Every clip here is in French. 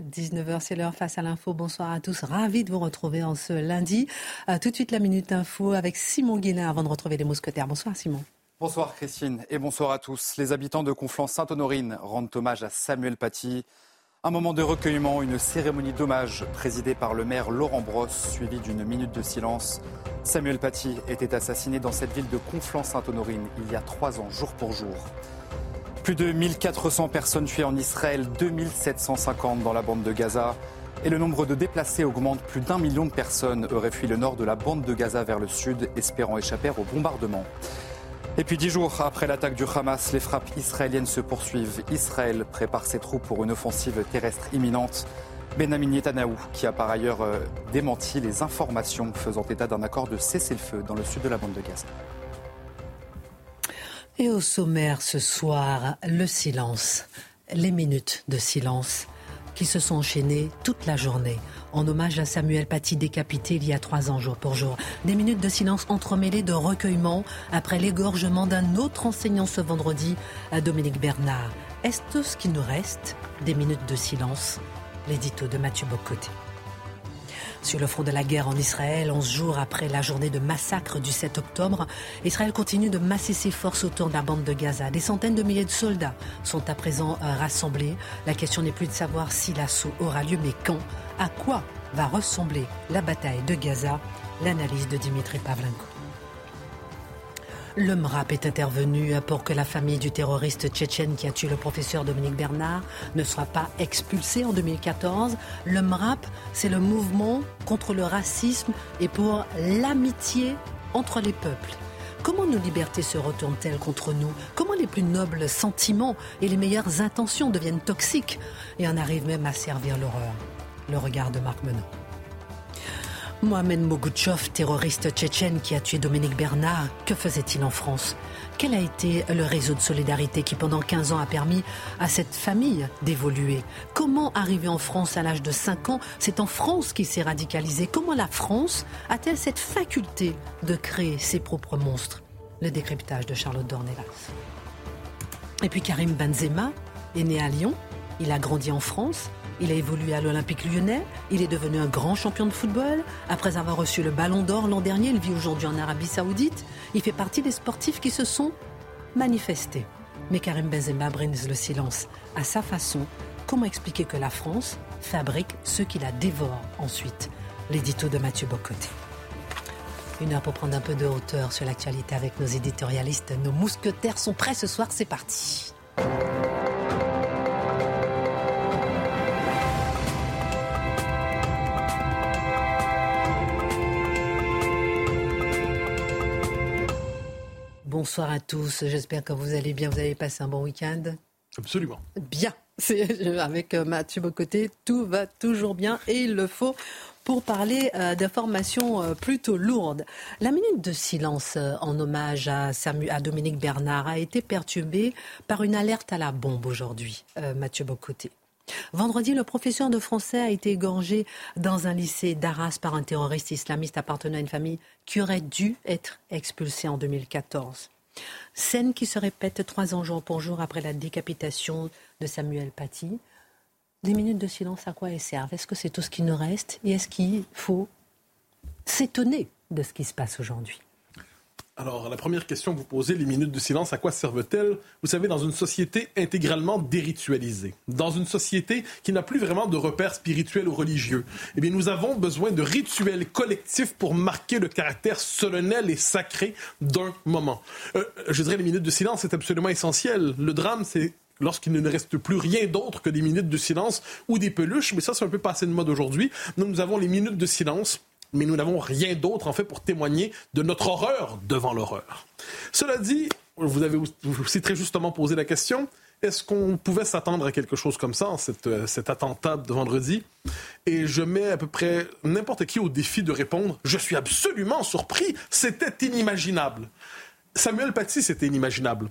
19h, c'est l'heure face à l'info. Bonsoir à tous. Ravi de vous retrouver en ce lundi. Euh, tout de suite, la Minute Info avec Simon Guillain avant de retrouver les mousquetaires. Bonsoir Simon. Bonsoir Christine et bonsoir à tous. Les habitants de Conflans-Sainte-Honorine rendent hommage à Samuel Paty. Un moment de recueillement, une cérémonie d'hommage présidée par le maire Laurent Brosse, suivie d'une minute de silence. Samuel Paty était assassiné dans cette ville de Conflans-Sainte-Honorine il y a trois ans, jour pour jour. Plus de 1400 personnes tuées en Israël, 2750 dans la bande de Gaza. Et le nombre de déplacés augmente. Plus d'un million de personnes auraient fui le nord de la bande de Gaza vers le sud, espérant échapper au bombardement. Et puis dix jours après l'attaque du Hamas, les frappes israéliennes se poursuivent. Israël prépare ses troupes pour une offensive terrestre imminente. Benjamin Netanyahu, qui a par ailleurs euh, démenti les informations faisant état d'un accord de cessez-le-feu dans le sud de la bande de Gaza. Et au sommaire ce soir, le silence, les minutes de silence qui se sont enchaînées toute la journée en hommage à Samuel Paty décapité il y a trois ans jour pour jour. Des minutes de silence entremêlées de recueillement après l'égorgement d'un autre enseignant ce vendredi à Dominique Bernard. Est-ce tout ce qui nous reste? Des minutes de silence L'édito de Mathieu Bocoté. Sur le front de la guerre en Israël, 11 jours après la journée de massacre du 7 octobre, Israël continue de masser ses forces autour de la bande de Gaza. Des centaines de milliers de soldats sont à présent euh, rassemblés. La question n'est plus de savoir si l'assaut aura lieu, mais quand. À quoi va ressembler la bataille de Gaza? L'analyse de Dimitri Pavlenko. Le MRAP est intervenu pour que la famille du terroriste tchétchène qui a tué le professeur Dominique Bernard ne soit pas expulsée en 2014. Le MRAP, c'est le mouvement contre le racisme et pour l'amitié entre les peuples. Comment nos libertés se retournent-elles contre nous? Comment les plus nobles sentiments et les meilleures intentions deviennent toxiques? Et en arrivent même à servir l'horreur Le regard de Marc Menon. Mohamed Mogouchov, terroriste tchétchène qui a tué Dominique Bernard, que faisait-il en France? Quel a été le réseau de solidarité qui pendant 15 ans a permis à cette famille d'évoluer? Comment arriver en France à l'âge de 5 ans? C'est en France qu'il s'est radicalisé. Comment la France a-t-elle cette faculté de créer ses propres monstres? Le décryptage de Charlotte Dornelas. Et puis Karim Benzema est né à Lyon, il a grandi en France, il a évolué à l'Olympique lyonnais. Il est devenu un grand champion de football. Après avoir reçu le Ballon d'Or l'an dernier, il vit aujourd'hui en Arabie Saoudite. Il fait partie des sportifs qui se sont manifestés. Mais Karim Benzema brise le silence. À sa façon, comment expliquer que la France fabrique ceux qui la dévorent ensuite? L'édito de Mathieu Bocoté. Une heure pour prendre un peu de hauteur sur l'actualité avec nos éditorialistes. Nos mousquetaires sont prêts ce soir, c'est parti. Bonsoir à tous, j'espère que vous allez bien, vous avez passé un bon week-end. Absolument. Bien, c'est avec euh, Mathieu Bocoté, tout va toujours bien et il le faut pour parler euh, d'informations euh, plutôt lourdes. La minute de silence en hommage à, à, Dominique Bernard a été perturbée par une alerte à la bombe aujourd'hui, Mathieu Bocoté. Vendredi, le professeur de français a été égorgé dans un lycée d'Arras par un terroriste islamiste appartenant à une famille qui aurait dû être expulsée en 2014. Scène qui se répète trois ans jour pour jour après la décapitation de Samuel Paty. Des minutes de silence, à quoi elles servent? Est-ce que c'est tout ce qui nous reste? Et est-ce qu'il faut s'étonner de ce qui se passe aujourd'hui? Alors, la première question que vous posez, les minutes de silence, à quoi servent-elles? Vous savez, dans une société intégralement déritualisée, dans une société qui n'a plus vraiment de repères spirituels ou religieux, eh bien, nous avons besoin de rituels collectifs pour marquer le caractère solennel et sacré d'un moment. Euh, je dirais, les minutes de silence, c'est absolument essentiel. Le drame, c'est lorsqu'il ne reste plus rien d'autre que des minutes de silence ou des peluches, mais ça, c'est un peu passé de mode aujourd'hui. Nous, nous avons les minutes de silence mais nous n'avons rien d'autre en fait pour témoigner de notre horreur devant l'horreur. Cela dit, vous avez vous, très justement posé la question, est-ce qu'on pouvait s'attendre à quelque chose comme ça, euh, cet attentat de vendredi? Et je mets à peu près n'importe qui au défi de répondre, je suis absolument surpris, c'était inimaginable. Samuel Paty, c'était inimaginable.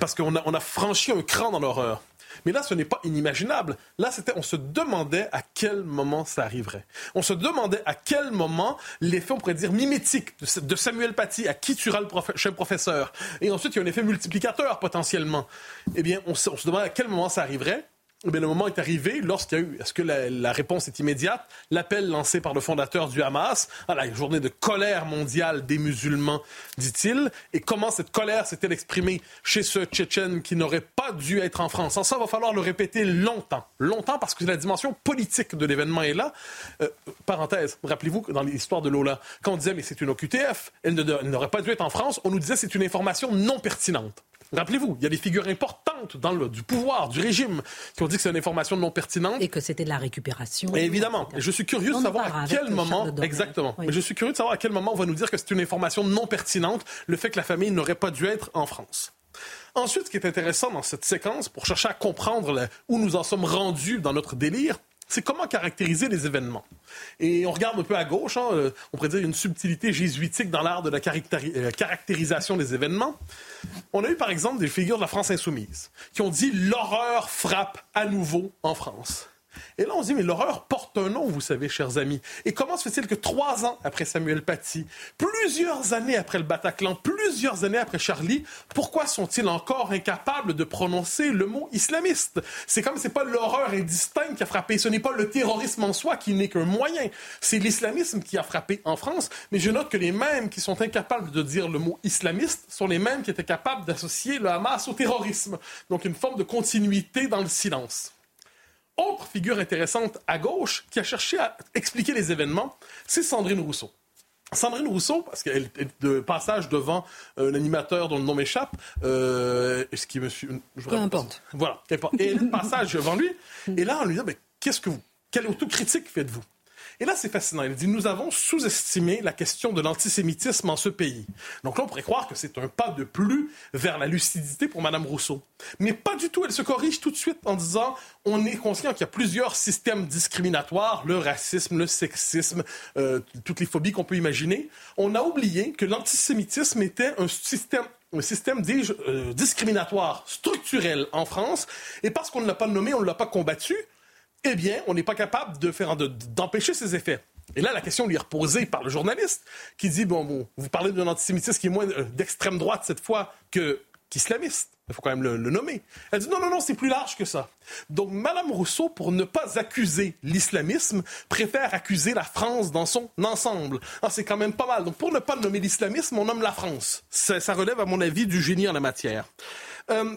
Parce qu'on a, on a franchi un cran dans l'horreur. Mais là, ce n'est pas inimaginable. Là, c'était, on se demandait à quel moment ça arriverait. On se demandait à quel moment l'effet, on pourrait dire, mimétique de, Samuel Paty à qui tuera le prochain professeur. Et ensuite, il y a un effet multiplicateur potentiellement. Eh bien, on se, on se demandait à quel moment ça arriverait. Eh le moment est arrivé lorsqu'il y a eu, est-ce que la, réponse est immédiate, l'appel lancé par le fondateur du Hamas à la journée de colère mondiale des musulmans, dit-il, et comment cette colère s'est-elle exprimée chez ce Tchétchène qui n'aurait pas dû être en France? ça, va falloir le répéter longtemps, longtemps parce que la dimension politique de l'événement est là. Euh, parenthèse, rappelez-vous que dans l'histoire de Lola, quand on disait mais c'est une OQTF, elle n'aurait pas dû être en France, on nous disait c'est une information non pertinente. Rappelez-vous, il y a des figures importantes dans le, du pouvoir, du régime, qui ont dit que c'est une information non pertinente. Et que c'était de la récupération. Et évidemment. Et je suis curieux de savoir à quel moment. Exactement. Mais je suis curieux de savoir à quel moment on va nous dire que c'est une information non pertinente, le fait que la famille n'aurait pas dû être en France. Ensuite, ce qui est intéressant dans cette séquence, pour chercher à comprendre où nous en sommes rendus dans notre délire, c'est comment caractériser les événements. Et on regarde un peu à gauche, hein, euh, on pourrait dire une subtilité jésuitique dans l'art de la euh, caractérisation des événements. On a eu par exemple des figures de la France insoumise qui ont dit l'horreur frappe à nouveau en France. Et là, on se dit, mais l'horreur porte un nom, vous savez, chers amis. Et comment se fait-il que trois ans après Samuel Paty, plusieurs années après le Bataclan, plusieurs années après Charlie, pourquoi sont-ils encore incapables de prononcer le mot islamiste? C'est comme c'est pas l'horreur indistincte qui a frappé. Ce n'est pas le terrorisme en soi qui n'est qu'un moyen. C'est l'islamisme qui a frappé en France. Mais je note que les mêmes qui sont incapables de dire le mot islamiste sont les mêmes qui étaient capables d'associer le Hamas au terrorisme. Donc une forme de continuité dans le silence. Autre figure intéressante à gauche qui a cherché à expliquer les événements, c'est Sandrine Rousseau. Sandrine Rousseau, parce qu'elle est de passage devant un animateur dont le nom m'échappe, euh, ce qui me suit. Peu importe. Voilà, Et elle est de passage devant lui, et là, on lui dit mais qu'est-ce que vous, quelle autocritique faites-vous? Et là, c'est fascinant. Il dit, nous avons sous-estimé la question de l'antisémitisme en ce pays. Donc là, on pourrait croire que c'est un pas de plus vers la lucidité pour Mme Rousseau. Mais pas du tout. Elle se corrige tout de suite en disant, on est conscient qu'il y a plusieurs systèmes discriminatoires, le racisme, le sexisme, euh, toutes les phobies qu'on peut imaginer. On a oublié que l'antisémitisme était un système un système euh, discriminatoire structurel en France, et parce qu'on ne l'a pas nommé, on ne l'a pas combattu, eh bien, on n'est pas capable de faire d'empêcher ces effets. Et là, la question lui est reposée par le journaliste qui dit bon, vous parlez d'un antisémitisme qui est moins euh, d'extrême droite cette fois que qu'islamiste. Il faut quand même le, nommer. Elle dit non, non, non, c'est plus large que ça. Donc, Madame Rousseau, pour ne pas accuser l'islamisme, préfère accuser la France dans son ensemble. Ah, c'est quand même pas mal. Donc, pour ne pas nommer l'islamisme, on nomme la France. Ça, relève, à mon avis, du génie en la matière. Euh,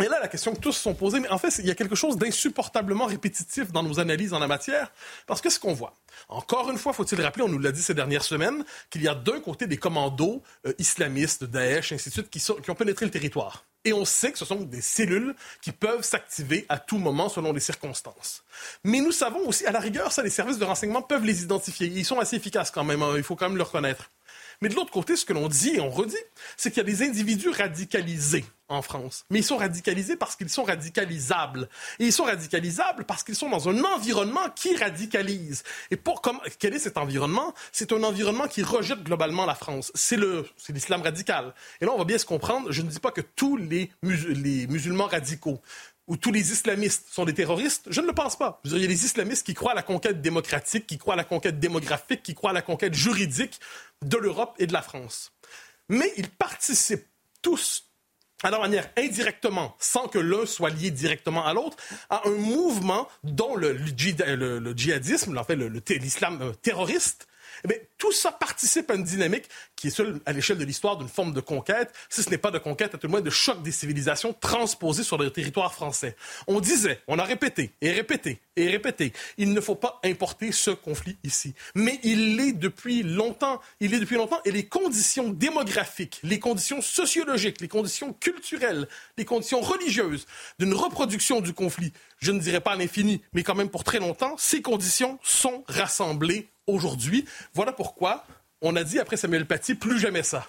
et là, la question que tous se sont posées, mais en fait, il y a quelque chose d'insupportablement répétitif dans nos analyses en la matière, parce que ce qu'on voit, encore une fois, faut-il rappeler, on nous l'a dit ces dernières semaines, qu'il y a d'un côté des commandos euh, islamistes, Daesh, ainsi de suite, qui, qui ont pénétré le territoire. Et on sait que ce sont des cellules qui peuvent s'activer à tout moment selon les circonstances. Mais nous savons aussi, à la rigueur, ça, les services de renseignement peuvent les identifier. Ils sont assez efficaces quand même, hein, il faut quand même le reconnaître. Mais de l'autre côté, ce que l'on dit et on redit, c'est qu'il y a des individus radicalisés en France. Mais ils sont radicalisés parce qu'ils sont radicalisables. Et ils sont radicalisables parce qu'ils sont dans un environnement qui radicalise. Et pour comme, quel est cet environnement? C'est un environnement qui rejette globalement la France. C'est le, c'est l'islam radical. Et là, on va bien se comprendre. Je ne dis pas que tous les, les musulmans radicaux ou tous les islamistes sont des terroristes, je ne le pense pas. il y a des islamistes qui croient à la conquête démocratique, qui croient à la conquête démographique, qui croient à la conquête juridique de l'Europe et de la France. Mais ils participent tous à leur manière indirectement, sans que l'un soit lié directement à l'autre, à un mouvement dont le, djihadisme, l'islam terroriste, eh tout ça participe à une dynamique qui est seule à l'échelle de l'histoire d'une forme de conquête, si ce n'est pas de conquête, à tout le moins de choc des civilisations transposées sur le territoire français. On disait, on a répété et répété et répété, il ne faut pas importer ce conflit ici. Mais il l'est depuis longtemps. Il est depuis longtemps et les conditions démographiques, les conditions sociologiques, les conditions culturelles, les conditions religieuses d'une reproduction du conflit, je ne dirais pas à l'infini, mais quand même pour très longtemps, ces conditions sont rassemblées aujourd'hui. Voilà pourquoi on a dit après Samuel Paty, plus jamais ça.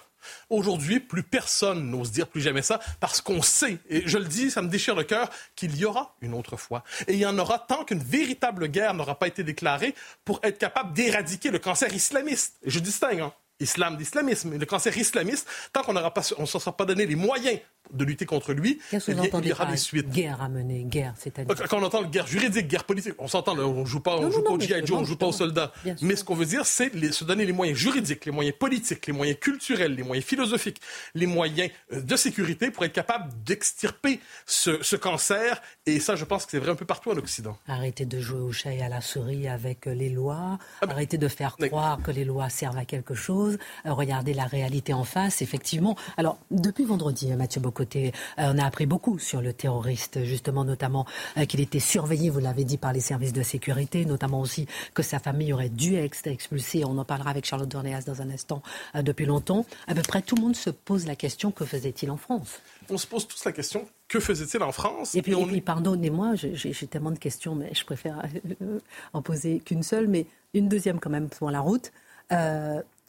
Aujourd'hui, plus personne n'ose dire plus jamais ça parce qu'on sait, et je le dis, ça me déchire le cœur, qu'il y aura une autre fois. Et il y en aura tant qu'une véritable guerre n'aura pas été déclarée pour être capable d'éradiquer le cancer islamiste. Je distingue, hein, islam d'islamisme, le cancer islamiste, tant qu'on ne s'en pas donné les moyens de lutter contre lui, que il y aura des suites. Guerre à mener, guerre, c'est-à-dire. Quand on entend guerre juridique, guerre politique, on s'entend, on joue pas, on joue pas au G.I. Joe, on joue pas aux soldats. Mais ce qu'on veut dire, c'est se donner les moyens juridiques, les moyens politiques, les moyens culturels, les moyens philosophiques, les moyens euh, de sécurité pour être capable d'extirper ce, ce, cancer. Et ça, je pense que c'est vrai un peu partout en Occident. Arrêtez de jouer au chat et à la souris avec euh, les lois. Ah ben, Arrêtez de faire croire que les lois servent à quelque chose. Euh, regardez la réalité en face, effectivement. Alors, depuis vendredi, Mathieu Bocoté, on a appris beaucoup sur le terroriste, justement, notamment euh, qu'il était surveillé, vous l'avez dit, par les services de sécurité, notamment aussi que sa famille aurait dû être expulsée. On en parlera avec Charlotte Dorneas dans un instant, euh, depuis longtemps. À peu près tout le monde se pose la question que faisait-il en France? On se pose tous la question que faisait-il en France? Et puis, pardonnez-moi, j'ai tellement de questions, mais je préfère euh, en poser qu'une seule, mais une deuxième quand même pour la route.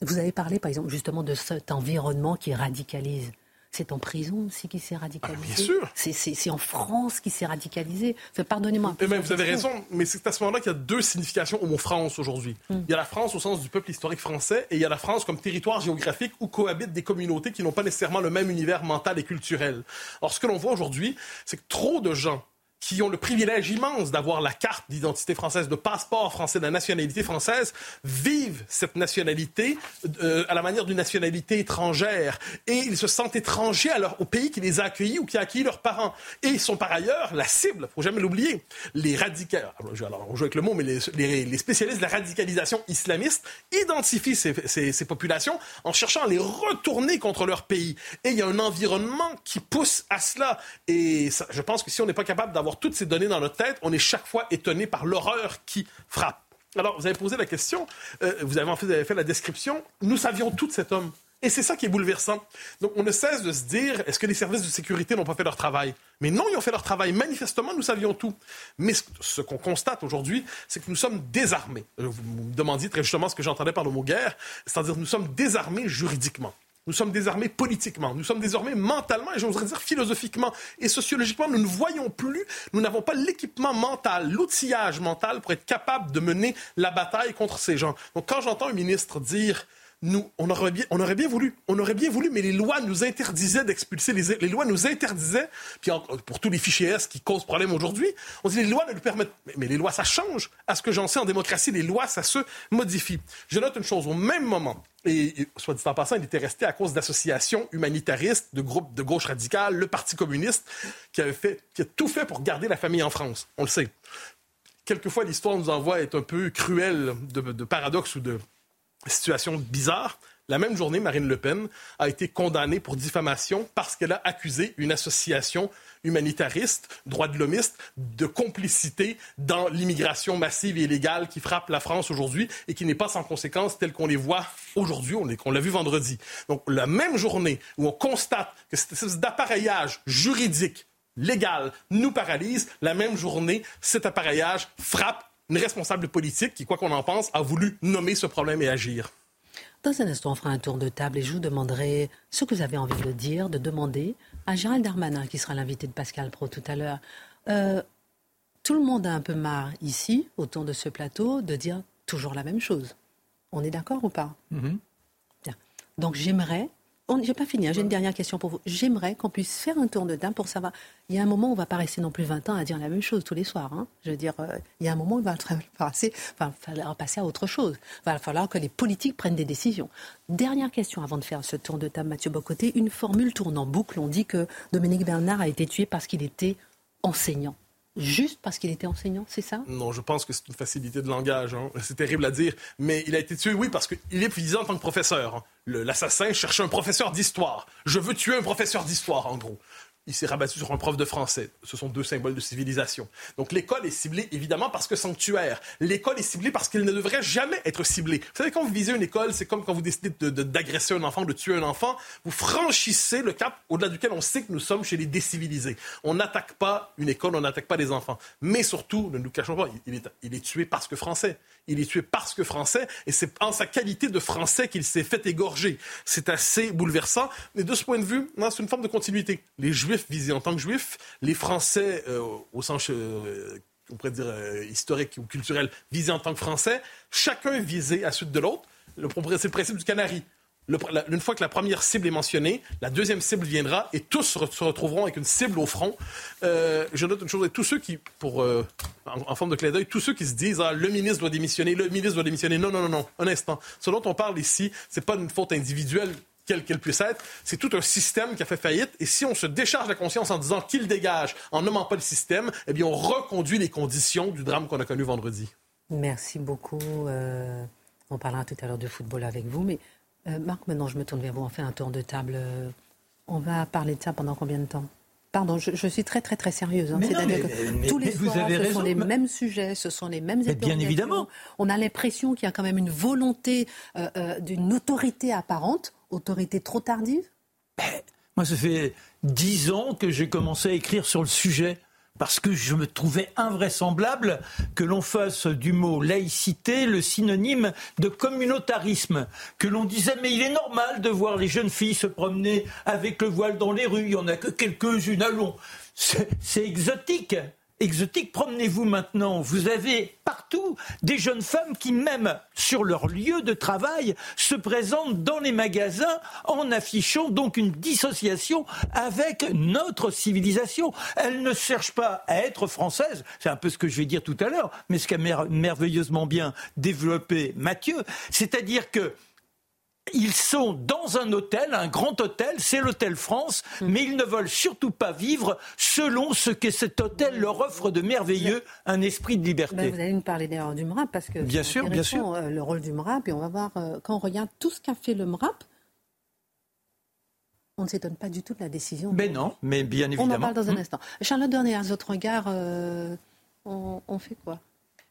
Vous avez parlé, par exemple, justement de cet environnement qui radicalise c'est en prison aussi qui s'est radicalisé. Ah, bien sûr. C'est en France qui s'est radicalisé. Pardonnez-moi. Mais vous avez raison, mais c'est à ce moment-là qu'il y a deux significations au mot France aujourd'hui. Hmm. Il y a la France au sens du peuple historique français et il y a la France comme territoire géographique où cohabitent des communautés qui n'ont pas nécessairement le même univers mental et culturel. Or, ce que l'on voit aujourd'hui, c'est que trop de gens qui ont le privilège immense d'avoir la carte d'identité française, de passeport français, de la nationalité française, vivent cette nationalité euh, à la manière d'une nationalité étrangère. Et ils se sentent étrangers au pays qui les a accueillis ou qui a accueilli leurs parents. Et ils sont par ailleurs la cible, faut jamais l'oublier. Les radicaux, alors on joue avec le mot, mais les, spécialistes de la radicalisation islamiste identifient ces, populations en cherchant à les retourner contre leur pays. Et il y a un environnement qui pousse à cela. Et je pense que si on n'est pas capable d'avoir toutes ces données dans notre tête, on est chaque fois étonné par l'horreur qui frappe. Alors, vous avez posé la question, euh, vous, avez, fait, vous avez fait la description, nous savions tout de cet homme. Et c'est ça qui est bouleversant. Donc, on ne cesse de se dire, est-ce que les services de sécurité n'ont pas fait leur travail? Mais non, ils ont fait leur travail. Manifestement, nous savions tout. Mais ce, qu'on constate aujourd'hui, c'est que nous sommes désarmés. Euh, vous me demandiez très justement ce que j'entendais par le mot guerre, c'est-à-dire nous sommes désarmés juridiquement. Nous sommes désarmés politiquement, nous sommes désarmés mentalement et j'oserais dire philosophiquement et sociologiquement. Nous ne voyons plus, nous n'avons pas l'équipement mental, l'outillage mental pour être capable de mener la bataille contre ces gens. Donc quand j'entends un ministre dire nous, on aurait, bien, on aurait bien voulu, on aurait bien voulu, mais les lois nous interdisaient d'expulser, les, les, lois nous interdisaient, puis pour tous les fichiers S qui causent problème aujourd'hui, on dit les lois ne le permettent, mais, mais les lois ça change. À ce que j'en sais en démocratie, les lois ça se modifie. Je note une chose, au même moment, et, soit dit en passant, il était resté à cause d'associations humanitaristes, de groupes de gauche radicale, le Parti communiste, qui, avait fait, qui a tout fait pour garder la famille en France. On le sait. Quelquefois, l'histoire nous envoie être un peu cruelle de, de paradoxes ou de situations bizarres. La même journée, Marine Le Pen a été condamnée pour diffamation parce qu'elle a accusé une association humanitariste, droit de l'homiste, de complicité dans l'immigration massive et illégale qui frappe la France aujourd'hui et qui n'est pas sans conséquences telles qu'on les voit aujourd'hui, on l'a vu vendredi. Donc, la même journée où on constate que cette espèce d'appareillage juridique, légal, nous paralyse, la même journée, cet appareillage frappe une responsable politique qui, quoi qu'on en pense, a voulu nommer ce problème et agir. Dans un instant, on fera un tour de table et je vous demanderai ce que vous avez envie de dire, de demander à Gérald Darmanin, qui sera l'invité de Pascal Pro tout à l'heure. Euh, tout le monde a un peu marre ici, autour de ce plateau, de dire toujours la même chose. On est d'accord ou pas? Bien. Donc j'aimerais j'ai pas fini, hein. j'ai une dernière question pour vous. J'aimerais qu'on puisse faire un tour de table pour savoir. Il y a un moment où on va pas rester non plus 20 ans à dire la même chose tous les soirs. Hein. Je veux dire, euh, il y a un moment où il va falloir passer à autre chose. Il va falloir que les politiques prennent des décisions. Dernière question avant de faire ce tour de table, Mathieu Bocoté. Une formule tourne en boucle. On dit que Dominique Bernard a été tué parce qu'il était enseignant juste parce qu'il était enseignant, c'est ça? Non, je pense que c'est une facilité de langage. Hein. C'est terrible à dire, mais il a été tué, oui, parce qu'il est visé en tant que professeur. Hein. L'assassin cherche un professeur d'histoire. Je veux tuer un professeur d'histoire, en gros. Il s'est rabattu sur un prof de français. Ce sont deux symboles de civilisation. Donc l'école est ciblée évidemment parce que sanctuaire. L'école est ciblée parce qu'elle ne devrait jamais être ciblée. Vous savez, quand vous visez une école, c'est comme quand vous décidez d'agresser un enfant, de tuer un enfant. Vous franchissez le cap au-delà duquel on sait que nous sommes chez les décivilisés. On n'attaque pas une école, on n'attaque pas des enfants. Mais surtout, ne nous cachons pas, il est, il est tué parce que français. Il est tué parce que français, et c'est en sa qualité de français qu'il s'est fait égorger. C'est assez bouleversant. Mais de ce point de vue, c'est une forme de continuité. Les Juifs visés en tant que Juifs, les Français, euh, au sens euh, on pourrait dire euh, historique ou culturel, visés en tant que Français, chacun visé à suite de l'autre. C'est le principe du canari une fois que la première cible est mentionnée, la deuxième cible viendra et tous se retrouveront avec une cible au front. Euh, je note une chose, tous ceux qui, pour, euh, en, forme de clé d'œil, tous ceux qui se disent ah, le ministre doit démissionner, le ministre doit démissionner. Non, non, non, non, un instant. Ce dont on parle ici, c'est pas une faute individuelle quelle qu'elle puisse être, c'est tout un système qui a fait faillite. Et si on se décharge la conscience en disant qu'il dégage, en nommant pas le système, eh bien, on reconduit les conditions du drame qu'on a connu vendredi. Merci beaucoup. Euh, on parlera tout à l'heure de football avec vous, mais euh, Marc, maintenant je me tourne vers vous, on fait un tour de table. Euh, on va parler de ça pendant combien de temps? Pardon, je, suis très très très sérieuse. Hein. C'est-à-dire que tous les soirs, ce sont les mêmes sujets, ce sont les mêmes Bien évidemment. On a l'impression qu'il y a quand même une volonté euh, d'une autorité apparente, autorité trop tardive? Ben, moi, ça fait dix ans que j'ai commencé à écrire sur le sujet parce que je me trouvais invraisemblable que l'on fasse du mot laïcité le synonyme de communautarisme, que l'on disait mais il est normal de voir les jeunes filles se promener avec le voile dans les rues, il n'y en a que quelques-unes, allons, c'est exotique exotique. Promenez-vous maintenant. Vous avez partout des jeunes femmes qui, même sur leur lieu de travail, se présentent dans les magasins en affichant donc une dissociation avec notre civilisation. Elles ne cherchent pas à être françaises. C'est un peu ce que je vais dire tout à l'heure, mais ce qu'a merveilleusement bien développé Mathieu. C'est-à-dire que ils sont dans un hôtel, un grand hôtel, c'est l'hôtel France, mm. mais ils ne veulent surtout pas vivre selon ce que cet hôtel leur offre de merveilleux, un esprit de liberté. Ben, vous allez nous parler d'ailleurs du MRAP, parce que bien sûr, bien sûr. Euh, le rôle du MRAP, et on va voir, euh, quand on regarde tout ce qu'a fait le MRAP, on ne s'étonne pas du tout de la décision. Mais ben non, mais bien évidemment. On en parle dans un mm. instant. Charlotte à votre regard, euh, on fait quoi?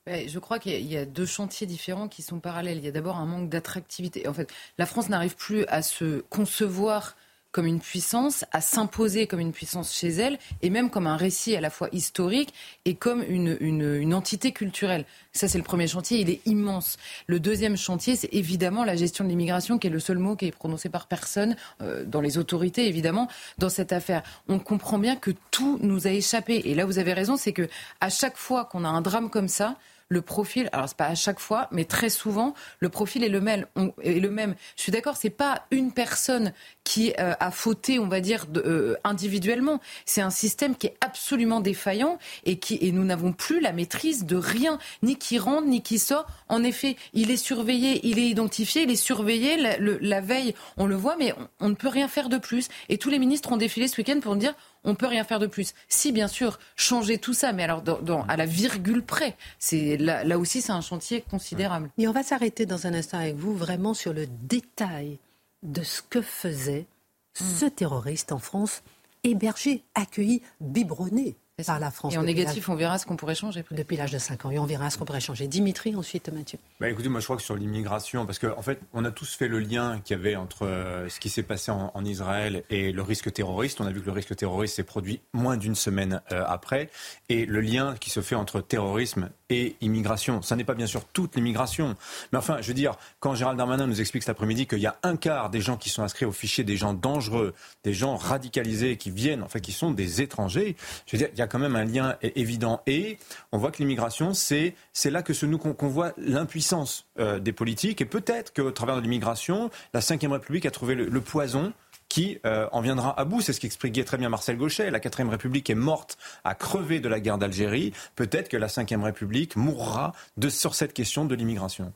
Je crois qu'il y a deux chantiers différents qui sont parallèles. Il y a d'abord un manque d'attractivité. En fait, la France n'arrive plus à se concevoir comme une puissance, à s'imposer comme une puissance chez elle, et même comme un récit à la fois historique et comme une, une, entité culturelle. Ça, c'est le premier chantier, il est immense. Le deuxième chantier, c'est évidemment la gestion de l'immigration, qui est le seul mot qui est prononcé par personne, euh, dans les autorités, évidemment, dans cette affaire. On comprend bien que tout nous a échappé. Et là, vous avez raison, c'est que à chaque fois qu'on a un drame comme ça, le profil, alors c'est pas à chaque fois, mais très souvent, le profil est le même. est le même. Je suis d'accord, c'est pas une personne qui euh, a fauté, on va dire, euh, individuellement. C'est un système qui est absolument défaillant et qui et nous n'avons plus la maîtrise de rien, ni qui rentre ni qui sort. En effet, il est surveillé, il est identifié, il est surveillé. La, veille, on le voit, mais on, ne peut rien faire de plus. Et tous les ministres ont défilé ce week-end pour dire on peut rien faire de plus. Si, bien sûr, changer tout ça, mais alors à la virgule près. C'est là, aussi, c'est un chantier considérable. Et on va s'arrêter dans un instant avec vous vraiment sur le détail de ce que faisait ce terroriste en France, hébergé, accueilli, biberonné par la France. Et en négatif, on verra ce qu'on pourrait changer. Depuis l'âge de 5 ans, et on verra ce qu'on pourrait changer. Dimitri, ensuite Mathieu. Bah, écoutez, moi je crois que sur l'immigration, parce qu'en en fait, on a tous fait le lien qu'il y avait entre euh, ce qui s'est passé en, Israël et le risque terroriste. On a vu que le risque terroriste s'est produit moins d'une semaine euh, après. Et le lien qui se fait entre terrorisme et immigration. Ça n'est pas bien sûr toute l'immigration. Mais enfin, je veux dire, quand Gérald Darmanin nous explique cet après-midi qu'il y a un quart des gens qui sont inscrits au fichier des gens dangereux, des gens radicalisés qui viennent, en fait, qui sont des étrangers, je veux dire, il y a quand même un lien évident. Et on voit que l'immigration, c'est, là que se nous qu'on voit l'impuissance euh, des politiques. Et peut-être qu'au travers de l'immigration, la Ve République a trouvé le, poison qui euh, en viendra à bout. C'est ce qu'expliquait très bien Marcel Gauchet. La quatrième République est morte à crever de la guerre d'Algérie. Peut-être que la cinquième République mourra de, sur cette question de l'immigration.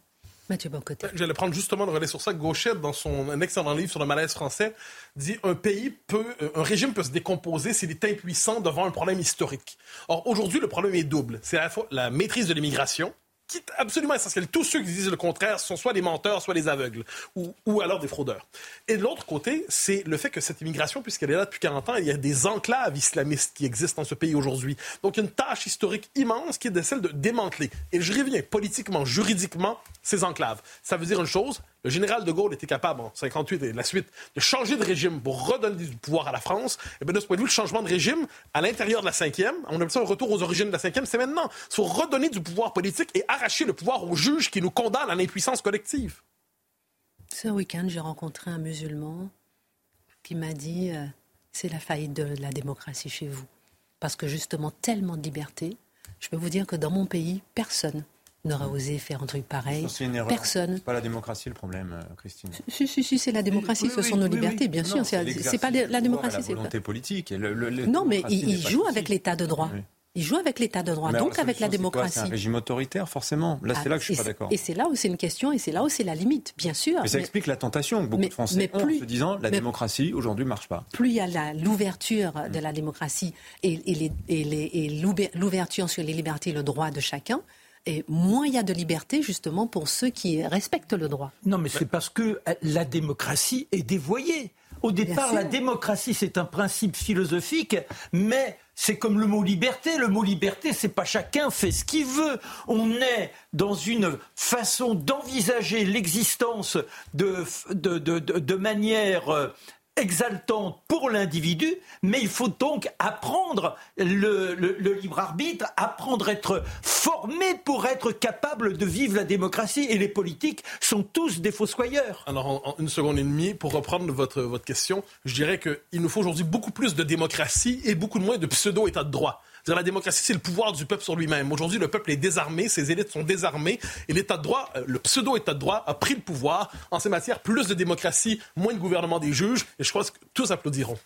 Mathieu Boncoté. J'allais prendre justement le relais sur ça. Gauchet, dans son excellent livre sur le malaise français, dit un pays peut, un régime peut se décomposer s'il est impuissant devant un problème historique. Or, aujourd'hui, le problème est double. C'est à la fois la maîtrise de l'immigration, qui est absolument essentiel. Tous ceux qui disent le contraire sont soit des menteurs, soit des aveugles, ou, ou alors des fraudeurs. Et de l'autre côté, c'est le fait que cette immigration, puisqu'elle est là depuis 40 ans, il y a des enclaves islamistes qui existent dans ce pays aujourd'hui. Donc, une tâche historique immense qui est celle de démanteler. Et je reviens politiquement, juridiquement, ces enclaves. Ça veut dire une chose, le général de Gaulle était capable, en 58 et la suite, de changer de régime pour redonner du pouvoir à la France. Et bien, de ce point de vue, le changement de régime à l'intérieur de la cinquième, on appelle ça un retour aux origines de la cinquième, c'est maintenant. Il faut redonner du pouvoir politique et arracher le pouvoir aux juges qui nous condamnent à l'impuissance collective. Ce week-end, j'ai rencontré un musulman qui m'a dit euh, c'est la faillite de la démocratie chez vous. Parce que justement, tellement de liberté. Je peux vous dire que dans mon pays, personne n'aurait osé faire un truc pareil. C'est une erreur. Personne. C'est pas la démocratie le problème, euh, Christine. Si, si, si, c'est la démocratie, Oui, ce oui, sont nos oui, libertés, bien Non, sûr. c'est C'est c'est pas la démocratie. c'est La volonté politique. Et le- le- la Non, mais il, il joue avec l'état de droit. Il joue avec l'état de droit, Mais alors, donc avec la c'est démocratie. C'est un régime autoritaire, forcément. Là, c'est Ah, là que je suis et pas c'est- d'accord. Et c'est là où c'est une question, et c'est là où c'est la limite, bien sûr. Mais ça Mais explique la tentation que beaucoup mais- de Français mais ont plus- en se disant la démocratie aujourd'hui marche pas. plus il y a l'ouverture de la démocratie et, et l'ouverture sur les libertés et le droit de chacun, et moins il y a de liberté justement pour ceux qui respectent le droit. Non, mais c'est parce que euh, la démocratie est dévoyée. Au départ, la démocratie, c'est un principe philosophique, mais c'est comme le mot liberté. Le mot liberté, c'est pas chacun fait ce qu'il veut. On est dans une façon d'envisager l'existence de, de, de, de- de manière euh, exaltante pour l'individu, mais il faut donc apprendre le, le- libre arbitre, apprendre à être formé pour être capable de vivre la démocratie. Et les politiques sont tous des fossoyeurs. Alors, en, en une seconde et demie, pour reprendre votre, votre question, je dirais qu'il nous faut aujourd'hui beaucoup plus de démocratie et beaucoup moins de pseudo-état de droit. La démocratie, c'est le pouvoir du peuple sur lui-même. Aujourd'hui, le peuple est désarmé, ses élites sont désarmées, et l'état de droit, euh, le pseudo-état de droit, a pris le pouvoir. En ces matières, plus de démocratie, moins de gouvernement des juges, et je crois que tous applaudiront.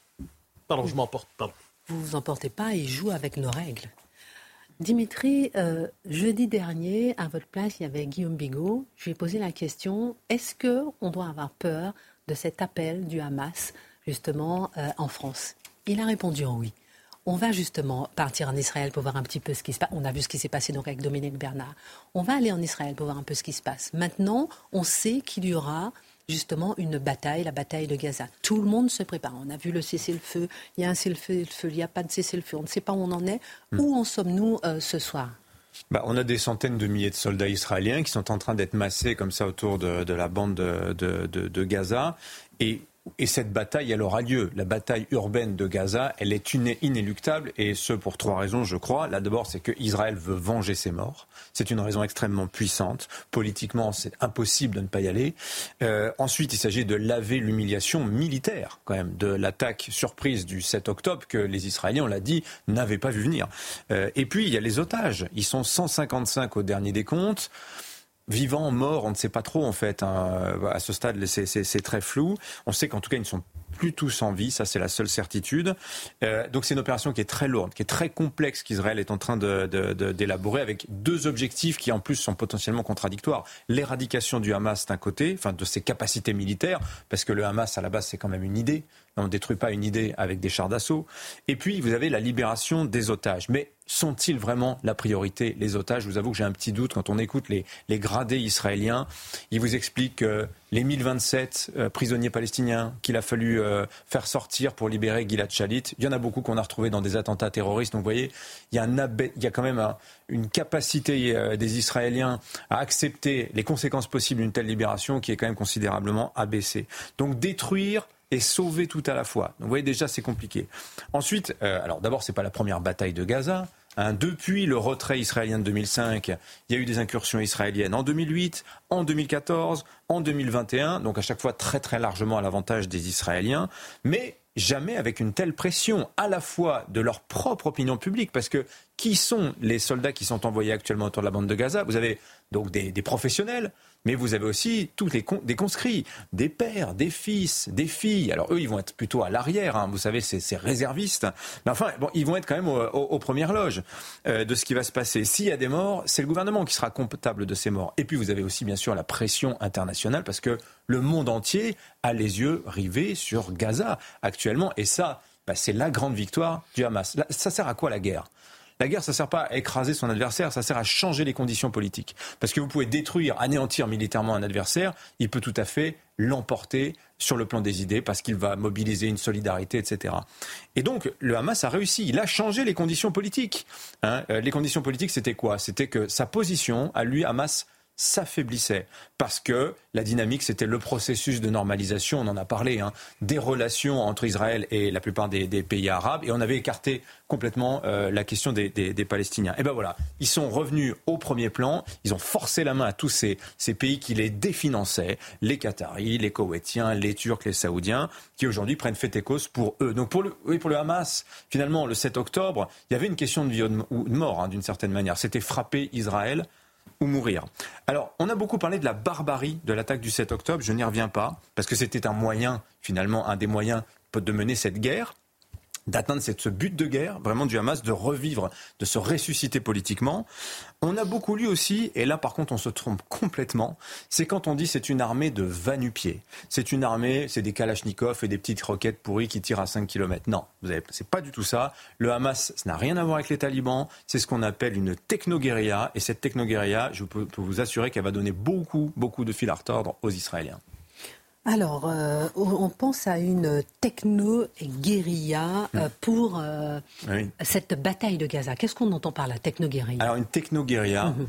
Pardon, je m'emporte, pardon. Vous vous emportez pas et joue avec nos règles. Dimitri, euh, jeudi dernier, à votre place, il y avait Guillaume Bigot. Je lui ai posé la question est-ce que on doit avoir peur de cet appel du Hamas, justement, euh, en France? Il a répondu en oui. On va justement partir en Israël pour voir un petit peu ce qui se passe. On a vu ce qui s'est passé donc avec Dominique Bernard. On va aller en Israël pour voir un peu ce qui se passe. Maintenant, on sait qu'il y aura justement une bataille, la bataille de Gaza. Tout le monde se prépare. On a vu le cessez-le-feu. Il y a un cessez-le-feu, il n'y a pas de cessez-le-feu. On ne sait pas où on en est. Où en sommes-nous euh, ce soir? Bah, on a des centaines de milliers de soldats israéliens qui sont en train d'être massés comme ça autour de, de la bande de, de- de- de Gaza. Et, et cette bataille, elle aura lieu. La bataille urbaine de Gaza, elle est iné- inéluctable. Et ce, pour trois raisons, je crois. Là, d'abord, c'est que Israël veut venger ses morts. C'est une raison extrêmement puissante. Politiquement, c'est impossible de ne pas y aller. Euh, ensuite, il s'agit de laver l'humiliation militaire, quand même, de l'attaque surprise du 7 octobre que les Israéliens, on l'a dit, n'avaient pas vu venir. Euh, et puis, il y a les otages. Ils sont 155 au dernier des comptes. Vivants, morts, on ne sait pas trop en fait. hein. À ce stade, c'est- très flou. On sait qu'en tout cas, ils ne sont plus tous en vie, ça c'est la seule certitude. Euh, donc c'est une opération qui est très lourde, qui est très complexe qu'Israël est en train d'élaborer avec deux objectifs qui en plus sont potentiellement contradictoires. L'éradication du Hamas d'un côté, enfin de ses capacités militaires, parce que le Hamas à la base c'est quand même une idée. On ne détruit pas une idée avec des chars d'assaut. Et puis vous avez la libération des otages. Mais sont-ils vraiment la priorité, les otages? Je vous avoue que j'ai un petit doute quand on écoute les, les gradés israéliens. Ils vous expliquent que les 1027 euh, prisonniers palestiniens qu'il a fallu euh, faire sortir pour libérer Gilad Shalit, il y en a beaucoup qu'on a retrouvés dans des attentats terroristes. Donc vous voyez, il y a, quand même un- une capacité euh, des Israéliens à accepter les conséquences possibles d'une telle libération qui est quand même considérablement abaissée. Donc détruire et sauver tout à la fois. Donc vous voyez déjà c'est compliqué. Ensuite, euh, alors d'abord c'est pas la première bataille de Gaza. hein. depuis le retrait israélien de 2005, il y a eu des incursions israéliennes en 2008, en 2014, en 2021, donc à chaque fois très très largement à l'avantage des Israéliens, mais jamais avec une telle pression à la fois de leur propre opinion publique, parce que qui sont les soldats qui sont envoyés actuellement autour de la bande de Gaza? Vous avez donc des, des professionnels, mais vous avez aussi tous les des conscrits, des pères, des fils, des filles. Alors eux, ils vont être plutôt à l'arrière, hein. vous savez, c'est réservistes. Mais enfin, bon, ils vont être quand même au- au- aux premières loges euh, de ce qui va se passer. S'il y a des morts, c'est le gouvernement qui sera comptable de ces morts. Et puis vous avez aussi bien sûr la pression internationale, parce que le monde entier a les yeux rivés sur Gaza actuellement. Et ça, bah, c'est la grande victoire du Hamas. Ça sert à quoi la guerre? La guerre, ça sert pas à écraser son adversaire, ça sert à changer les conditions politiques. Parce que vous pouvez détruire, anéantir militairement un adversaire, il peut tout à fait l'emporter sur le plan des idées parce qu'il va mobiliser une solidarité, etc. Et donc, le Hamas a réussi. Il a changé les conditions politiques. Hein. Euh, les conditions politiques, c'était quoi? C'était que sa position, à lui, Hamas, s'affaiblissait parce que la dynamique, c'était le processus de normalisation, on en a parlé, hein, des relations entre Israël et la plupart des, pays arabes, et on avait écarté complètement euh, la question des, Palestiniens. Et ben voilà, ils sont revenus au premier plan, ils ont forcé la main à tous ces, pays qui les définançaient, les Qataris, les Koweïtiens, les Turcs, les Saoudiens, qui aujourd'hui prennent fait et cause pour eux. Donc pour le, oui, pour le Hamas, finalement, le 7 octobre, il y avait une question de vie ou de mort, hein, d'une certaine manière. C'était frapper Israël ou mourir. Alors, on a beaucoup parlé de la barbarie de l'attaque du 7 octobre, je n'y reviens pas, parce que c'était un moyen, finalement, un des moyens de mener cette guerre d'atteindre ce but de guerre, vraiment du Hamas, de revivre, de se ressusciter politiquement. On a beaucoup lu aussi, et là par contre on se trompe complètement, c'est quand on dit c'est une armée de va-nu-pieds. C'est une armée, c'est des kalachnikovs et des petites roquettes pourries qui tirent à 5 km. Non, c'est pas du tout ça. Le Hamas, ça n'a rien à voir avec les talibans, c'est ce qu'on appelle une techno-guérilla, et cette techno-guérilla, je peux vous assurer qu'elle va donner beaucoup, beaucoup de fil à retordre aux Israéliens. Alors, euh, on pense à une techno-guérilla euh, hmm. pour euh, cette bataille de Gaza. Qu'est-ce qu'on entend par la techno-guérilla Alors, une techno-guérilla, mhm.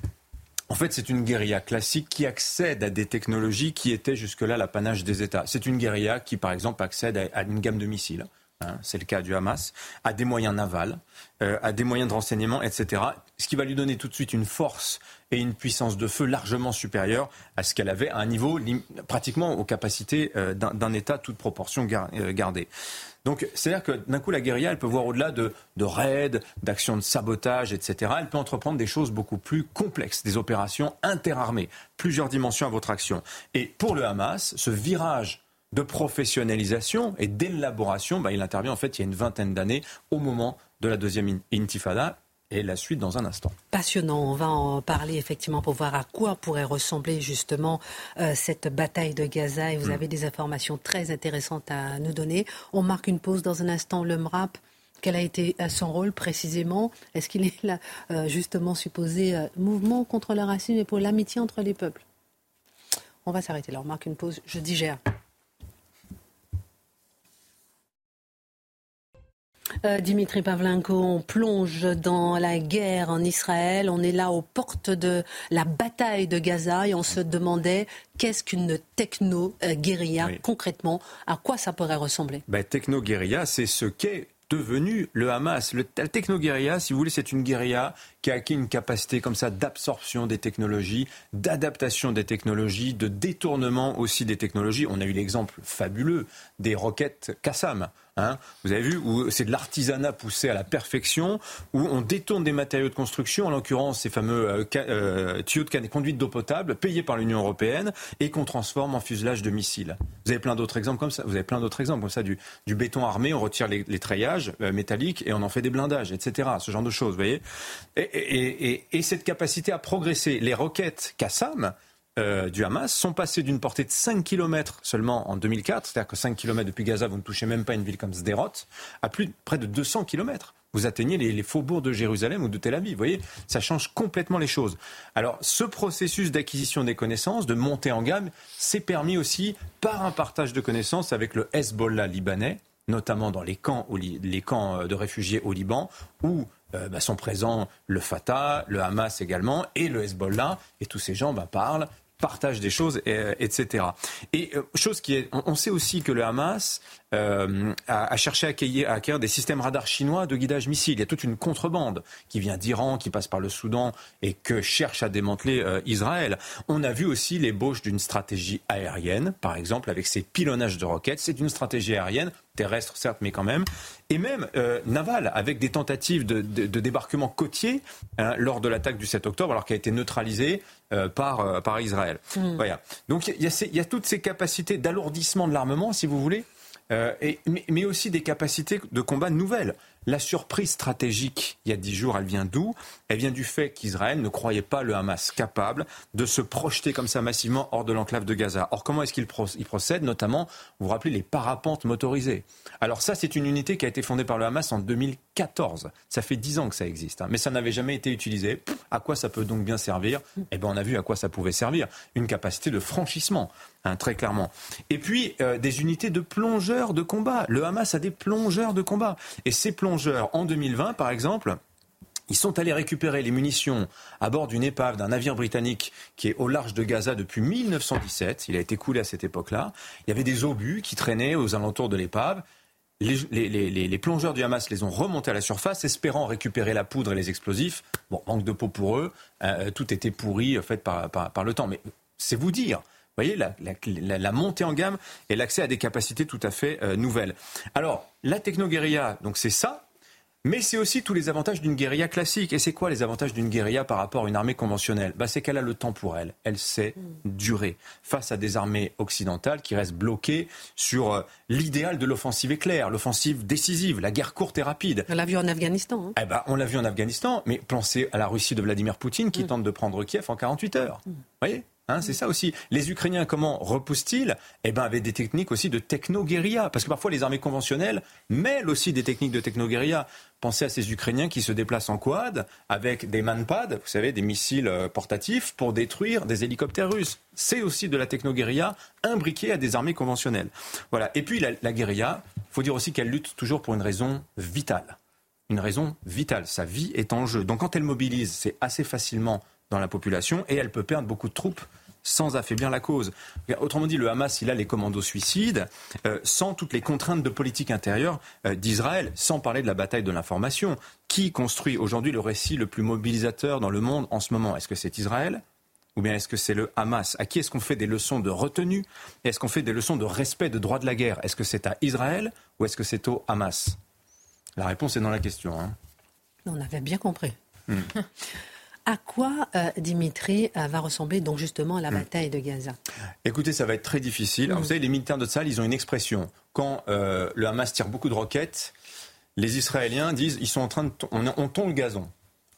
en fait, c'est une guérilla classique qui accède à des technologies qui étaient jusque-là l'apanage des États. C'est une guérilla qui, par exemple, accède à, une gamme de missiles. Hein, c'est le cas du Hamas, à des moyens navals, à des moyens de renseignement, etc. Ce qui va lui donner tout de suite une force et une puissance de feu largement supérieure à ce qu'elle avait à un niveau pratiquement aux capacités euh, d'un État, toute proportion euh, gardée. Donc, c'est-à-dire que d'un coup, la guérilla, elle peut voir au-delà de, raids, d'actions de sabotage, etc. Elle peut entreprendre des choses beaucoup plus complexes, des opérations interarmées, plusieurs dimensions à votre action. Et pour le Hamas, ce virage de professionnalisation et d'élaboration, bah, il intervient en fait il y a une vingtaine d'années, au moment de la deuxième intifada, et la suite dans un instant. Passionnant, on va en parler effectivement pour voir à quoi pourrait ressembler justement euh, cette bataille de Gaza et vous hmm. avez des informations très intéressantes à nous donner. On marque une pause dans un instant, le MRAP. Quel a été euh, son rôle précisément? Est-ce qu'il est là, euh, justement supposé mouvement contre le racisme et pour l'amitié entre les peuples? On va s'arrêter là, on marque une pause, je digère. Euh, Dimitri Pavlenko, on plonge dans la guerre en Israël. On est là aux portes de la bataille de Gaza et on se demandait qu'est-ce qu'une techno-guérilla concrètement? À quoi ça pourrait ressembler? Ben, Techno-guérilla, c'est ce qu'est devenu le Hamas. Le, la techno-guérilla, si vous voulez, c'est une guérilla qui a acquis une capacité comme ça d'absorption des technologies, d'adaptation des technologies, de détournement aussi des technologies. On a eu l'exemple fabuleux des roquettes Kassam. Hein. Vous avez vu où c'est de l'artisanat poussé à la perfection, où on détourne des matériaux de construction, en l'occurrence ces fameux euh, euh, tuyaux de conduite d'eau potable payés par l'Union européenne et qu'on transforme en fuselage de missiles. Vous avez plein d'autres exemples comme ça. Vous avez plein d'autres exemples comme ça du, béton armé, on retire les, treillages euh, métalliques et on en fait des blindages, etc. Ce genre de choses, vous voyez. Et, cette capacité à progresser, les roquettes Kassam, euh, du Hamas sont passées d'une portée de 5 km seulement en 2004, c'est-à-dire que 5 km depuis Gaza, vous ne touchez même pas une ville comme Sderot, à plus près de 200 km. Vous atteignez les, faubourgs de Jérusalem ou de Tel Aviv. Vous voyez, ça change complètement les choses. Alors, ce processus d'acquisition des connaissances, de montée en gamme, s'est permis aussi par un partage de connaissances avec le Hezbollah libanais, notamment dans les camps, les camps de réfugiés au Liban, où euh, bah, sont présents le Fatah, le Hamas également, et le Hezbollah. Et tous ces gens bah, parlent, partagent des choses, etc. Et euh, chose qui est, on, sait aussi que le Hamas euh, a, cherché à acquérir, des systèmes radars chinois de guidage missile. Il y a toute une contrebande qui vient d'Iran, qui passe par le Soudan et que cherche à démanteler Israël. On a vu aussi l'ébauche d'une stratégie aérienne, par exemple avec ces pilonnages de roquettes. C'est une stratégie aérienne terrestre certes, mais quand même, et même euh, naval, avec des tentatives de, débarquement côtier hein, lors de l'attaque du 7 octobre, alors qu'elle a été neutralisée euh, par, euh, par Israël. Hmm. Voilà. Donc il y, a toutes ces capacités d'alourdissement de l'armement, si vous voulez, et, mais, aussi des capacités de combat nouvelles. La surprise stratégique, il y a dix jours, elle vient d'où? Elle vient du fait qu'Israël ne croyait pas le Hamas capable de se projeter comme ça massivement hors de l'enclave de Gaza. Or, comment est-ce qu'il procède? Notamment, vous vous rappelez, les parapentes motorisés. Alors ça, c'est une unité qui a été fondée par le Hamas en 2014. Ça fait dix ans que ça existe, hein. mais ça n'avait jamais été utilisé. À quoi ça peut donc bien servir? Eh bien, on a vu à quoi ça pouvait servir. Une capacité de franchissement. Hein, très clairement. Et puis, euh, des unités de plongeurs de combat. Le Hamas a des plongeurs de combat. Et ces plongeurs, en 2020, par exemple, ils sont allés récupérer les munitions à bord d'une épave d'un navire britannique qui est au large de Gaza depuis 1917. Il a été coulé à cette époque-là. Il y avait des obus qui traînaient aux alentours de l'épave. Les, plongeurs du Hamas les ont remontés à la surface, espérant récupérer la poudre et les explosifs. Bon, manque de peau pour eux. Euh, tout était pourri, fait, par le temps. Mais c'est vous dire vous voyez, la, montée en gamme et l'accès à des capacités tout à fait euh, nouvelles. Alors, la techno-guérilla, donc c'est ça, mais c'est aussi tous les avantages d'une guérilla classique. Et c'est quoi les avantages d'une guérilla par rapport à une armée conventionnelle? Bah, C'est qu'elle a le temps pour elle. Elle sait durer face à des armées occidentales qui restent bloquées sur euh, l'idéal de l'offensive éclair, l'offensive décisive, la guerre courte et rapide. On l'a vu en Afghanistan. Hein. Eh ben, on l'a vu en Afghanistan, mais pensez à la Russie de Vladimir Poutine qui mm. tente de prendre Kiev en 48 heures. Vous voyez? Hein, c'est ça aussi. Les Ukrainiens, comment repoussent-ils? Eh ben, avec des techniques aussi de techno-guérilla. Parce que parfois, les armées conventionnelles mêlent aussi des techniques de techno-guérilla. Pensez à ces Ukrainiens qui se déplacent en quad avec des manpads, vous savez, des missiles euh, portatifs pour détruire des hélicoptères russes. C'est aussi de la techno-guérilla imbriquée à des armées conventionnelles. Voilà. Et puis, la, la guérilla, il faut dire aussi qu'elle lutte toujours pour une raison vitale. Une raison vitale. Sa vie est en jeu. Donc, quand elle mobilise, c'est assez facilement dans la population et elle peut perdre beaucoup de troupes sans affaiblir la cause. Autrement dit, le Hamas, il a les commandos suicides, euh, sans toutes les contraintes de politique intérieure euh, d'Israël, sans parler de la bataille de l'information. Qui construit aujourd'hui le récit le plus mobilisateur dans le monde en ce moment? Est-ce que c'est Israël ou bien est-ce que c'est le Hamas? À qui est-ce qu'on fait des leçons de retenue? Est-ce qu'on fait des leçons de respect de droit de la guerre? Est-ce que c'est à Israël ou est-ce que c'est au Hamas? La réponse est dans la question. Hein. On avait bien compris. Hmm. À quoi, euh, Dimitri, euh, va ressembler donc justement la hmm. bataille de Gaza? Écoutez, ça va être très difficile. vous hmm. savez, les militaires de Tsahal, ils ont une expression. Quand euh, le Hamas tire beaucoup de roquettes, les Israéliens disent ils sont en train de on, on tond le gazon.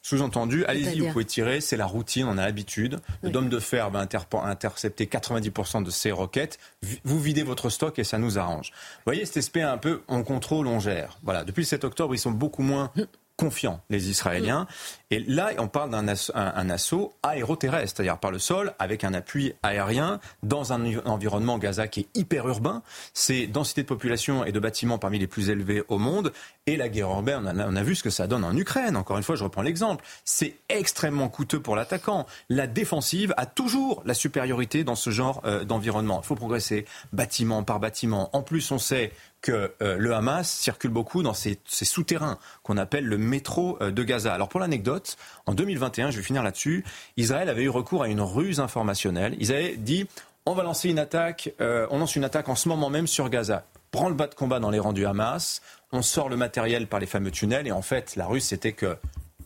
Sous-entendu, allez-y, vous pouvez tirer, c'est la routine, on a l'habitude. Le dôme de fer va intercepter 90% de ces roquettes. Vous videz votre stock et ça nous arrange. Vous voyez, cet aspect un peu on contrôle, on gère. Voilà, depuis le 7 octobre, ils sont beaucoup moins hmm confiants, les Israéliens. Et là, on parle d'un assaut, aéroterrestre, c'est-à-dire par le sol, avec un appui aérien, dans un environnement Gaza qui est hyper urbain. C'est densité de population et de bâtiments parmi les plus élevés au monde. Et la guerre urbaine, on a, vu ce que ça donne en Ukraine. Encore une fois, je reprends l'exemple. C'est extrêmement coûteux pour l'attaquant. La défensive a toujours la supériorité dans ce genre euh, d'environnement. Il faut progresser bâtiment par bâtiment. En plus, on sait que euh, le Hamas circule beaucoup dans ces, souterrains qu'on appelle le métro euh, de Gaza. Alors pour l'anecdote, en 2021, je vais finir là-dessus, Israël avait eu recours à une ruse informationnelle. Ils avaient dit on va lancer une attaque, euh, on lance une attaque en ce moment même sur Gaza. Prends le bas de combat dans les rangs du Hamas, on sort le matériel par les fameux tunnels et en fait la ruse c'était qu'il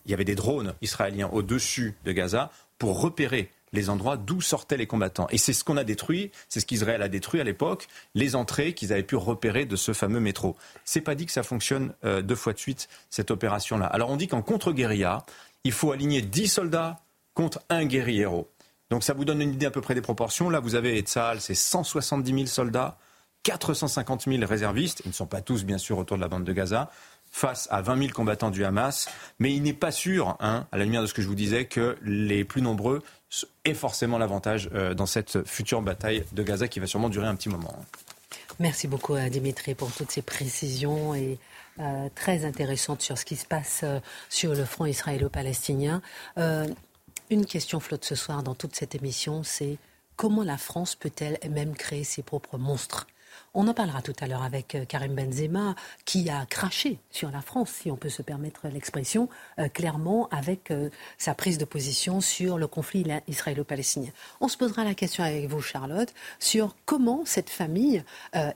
y avait des drones israéliens au-dessus de Gaza pour repérer les endroits d'où sortaient les combattants. Et c'est ce qu'on a détruit, c'est ce qu'Israël a détruit à l'époque, les entrées qu'ils avaient pu repérer de ce fameux métro. C'est pas dit que ça fonctionne euh, deux fois de suite, cette opération-là. Alors on dit qu'en contre-guérilla, il faut aligner 10 soldats contre un guerriero. Donc ça vous donne une idée à peu près des proportions. Là, vous avez Tzahal, c'est 170 000 soldats, 450 000 réservistes. Ils ne sont pas tous, bien sûr, autour de la bande de Gaza face à 20 000 combattants du Hamas. Mais il n'est pas sûr, hein, à la lumière de ce que je vous disais, que les plus nombreux aient forcément l'avantage euh, dans cette future bataille de Gaza qui va sûrement durer un petit moment. Merci beaucoup à Dimitri pour toutes ces précisions et euh, très intéressantes sur ce qui se passe euh, sur le front israélo-palestinien. une question flotte ce soir dans toute cette émission, c'est comment la France peut-elle même créer ses propres monstres? On en parlera tout à l'heure avec euh, Karim Benzema, qui a craché sur la France, si on peut se permettre l'expression, euh, clairement avec euh, sa prise de position sur le conflit israélo-palestinien. On se posera la question avec vous, Charlotte, sur comment cette famille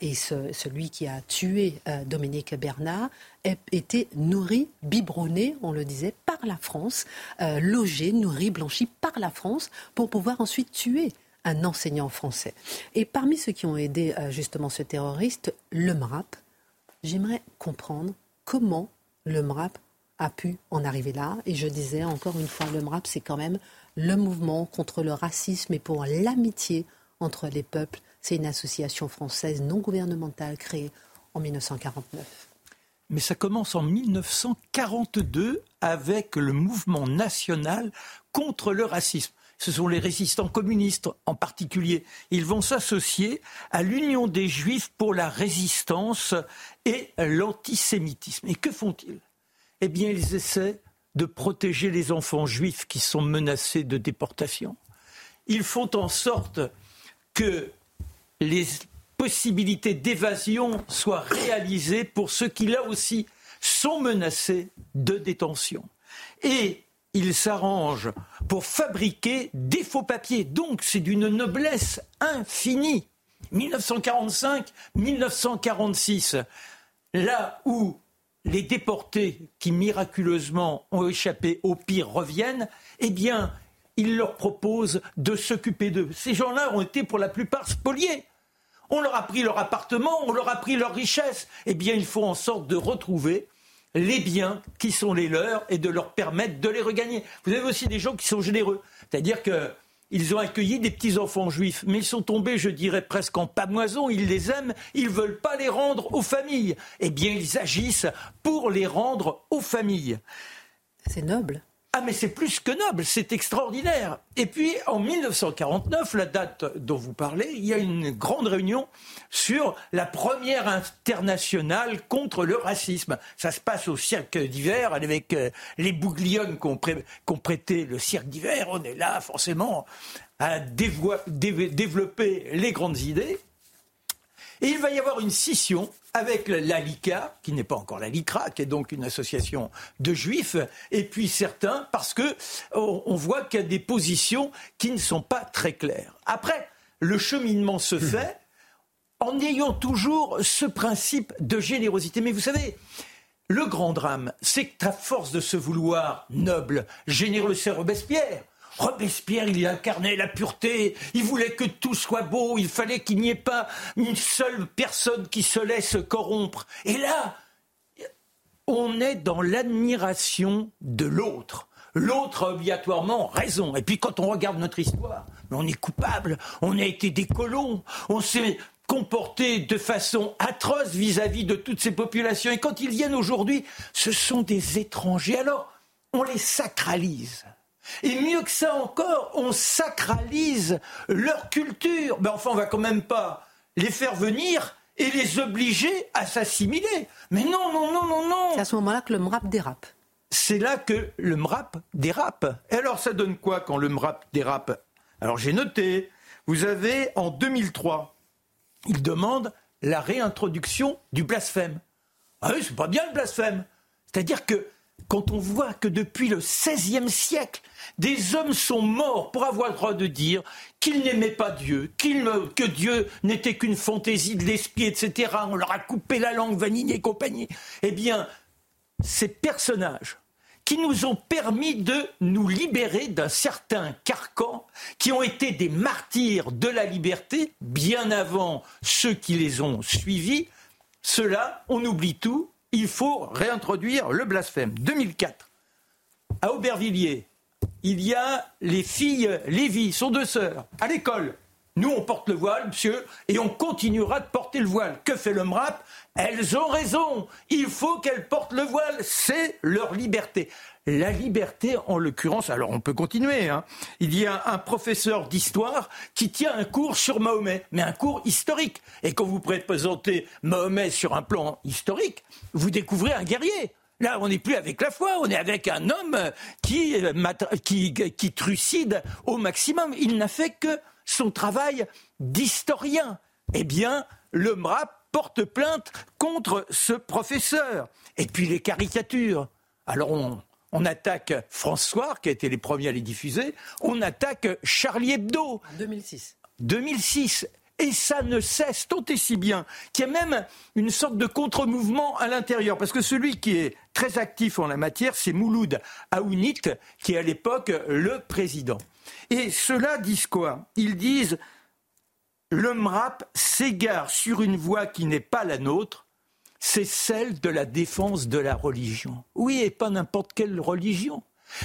et celui qui a tué Dominique Bernard été nourri, biberonné, on le disait, par la France, logé, nourri, blanchi par la France, pour pouvoir ensuite tuer un enseignant français. Et parmi ceux qui ont aidé euh, justement ce terroriste, le MRAP, j'aimerais comprendre comment le MRAP a pu en arriver là. Et je disais encore une fois, le MRAP, c'est quand même le mouvement contre le racisme et pour l'amitié entre les peuples. C'est une association française non gouvernementale créée en 1949. Mais ça commence en 1942 avec le mouvement national contre le racisme ce sont les résistants communistes en particulier. Ils vont s'associer à l'Union des Juifs pour la résistance et l'antisémitisme. Et que font-ils? Eh bien, ils essaient de protéger les enfants juifs qui sont menacés de déportation. Ils font en sorte que les possibilités d'évasion soient réalisées pour ceux qui, là aussi, sont menacés de détention. Et il s'arrange pour fabriquer des faux papiers. Donc c'est d'une noblesse infinie. 1945-1946, là où les déportés qui miraculeusement ont échappé au pire reviennent, eh bien, il leur propose de s'occuper d'eux. Ces gens-là ont été pour la plupart spoliés. On leur a pris leur appartement, on leur a pris leur richesse. Eh bien, il faut en sorte de retrouver les biens qui sont les leurs et de leur permettre de les regagner. Vous avez aussi des gens qui sont généreux, c'est-à-dire qu'ils ont accueilli des petits-enfants juifs, mais ils sont tombés, je dirais, presque en pamoison, ils les aiment, ils ne veulent pas les rendre aux familles. Eh bien, ils agissent pour les rendre aux familles. C'est noble. Ah mais c'est plus que noble, c'est extraordinaire. Et puis en 1949, la date dont vous parlez, il y a une grande réunion sur la première internationale contre le racisme. Ça se passe au cirque d'hiver avec euh, les bouglions qu'on prêtait le cirque d'hiver. On est là forcément à développer les grandes idées. Et il va y avoir une scission avec la LICA, qui n'est pas encore la LICRA, qui est donc une association de juifs, et puis certains, parce que on voit qu'il y a des positions qui ne sont pas très claires. Après, le cheminement se hmm. fait en ayant toujours ce principe de générosité. Mais vous savez, le grand drame, c'est que à force de se vouloir noble, généreux, c'est Robespierre. Robespierre, il incarnait la pureté, il voulait que tout soit beau, il fallait qu'il n'y ait pas une seule personne qui se laisse corrompre. Et là, on est dans l'admiration de l'autre. L'autre a obligatoirement raison. Et puis quand on regarde notre histoire, on est coupable, on a été des colons, on s'est comporté de façon atroce vis-à-vis -vis de toutes ces populations. Et quand ils viennent aujourd'hui, ce sont des étrangers. Alors, on les sacralise. Et mieux que ça encore, on sacralise leur culture. Mais enfin, on va quand même pas les faire venir et les obliger à s'assimiler. Mais non, non, non, non, non. C'est à ce moment-là que le MRAP dérape. C'est là que le MRAP dérape. Et alors, ça donne quoi quand le MRAP dérape? Alors, j'ai noté, vous avez en 2003, il demande la réintroduction du blasphème. Ah oui, c'est pas bien le blasphème. C'est-à-dire que quand on voit que depuis le XVIe siècle, des hommes sont morts pour avoir le droit de dire qu'ils n'aimaient pas Dieu, que Dieu n'était qu'une fantaisie de l'esprit, etc. On leur a coupé la langue, Vanille et compagnie. Eh bien, ces personnages qui nous ont permis de nous libérer d'un certain carcan, qui ont été des martyrs de la liberté, bien avant ceux qui les ont suivis, ceux-là, on oublie tout il faut réintroduire le blasphème. 2004, à Aubervilliers, il y a les filles Lévy, sont deux sœurs, à l'école. Nous, on porte le voile, monsieur, et on continuera de porter le voile. Que fait le MRAP? Elles ont raison. Il faut qu'elles portent le voile. C'est leur liberté. La liberté, en l'occurrence, alors on peut continuer. Hein. Il y a un professeur d'histoire qui tient un cours sur Mahomet, mais un cours historique. Et quand vous présentez Mahomet sur un plan historique, vous découvrez un guerrier. Là, on n'est plus avec la foi, on est avec un homme qui, qui, trucide au maximum. Il n'a fait que son travail d'historien. Eh bien, le MRAP porte plainte contre ce professeur. Et puis les caricatures. Alors on, attaque François, qui a été les premiers à les diffuser, on attaque Charlie Hebdo. 2006. 2006. Et ça ne cesse tant et si bien qu'il y a même une sorte de contre-mouvement à l'intérieur. Parce que celui qui est très actif en la matière, c'est Mouloud Aounit, qui est à l'époque le président. Et ceux-là disent quoi? Ils disent le MRAP s'égare sur une voie qui n'est pas la nôtre, c'est celle de la défense de la religion. Oui, et pas n'importe quelle religion.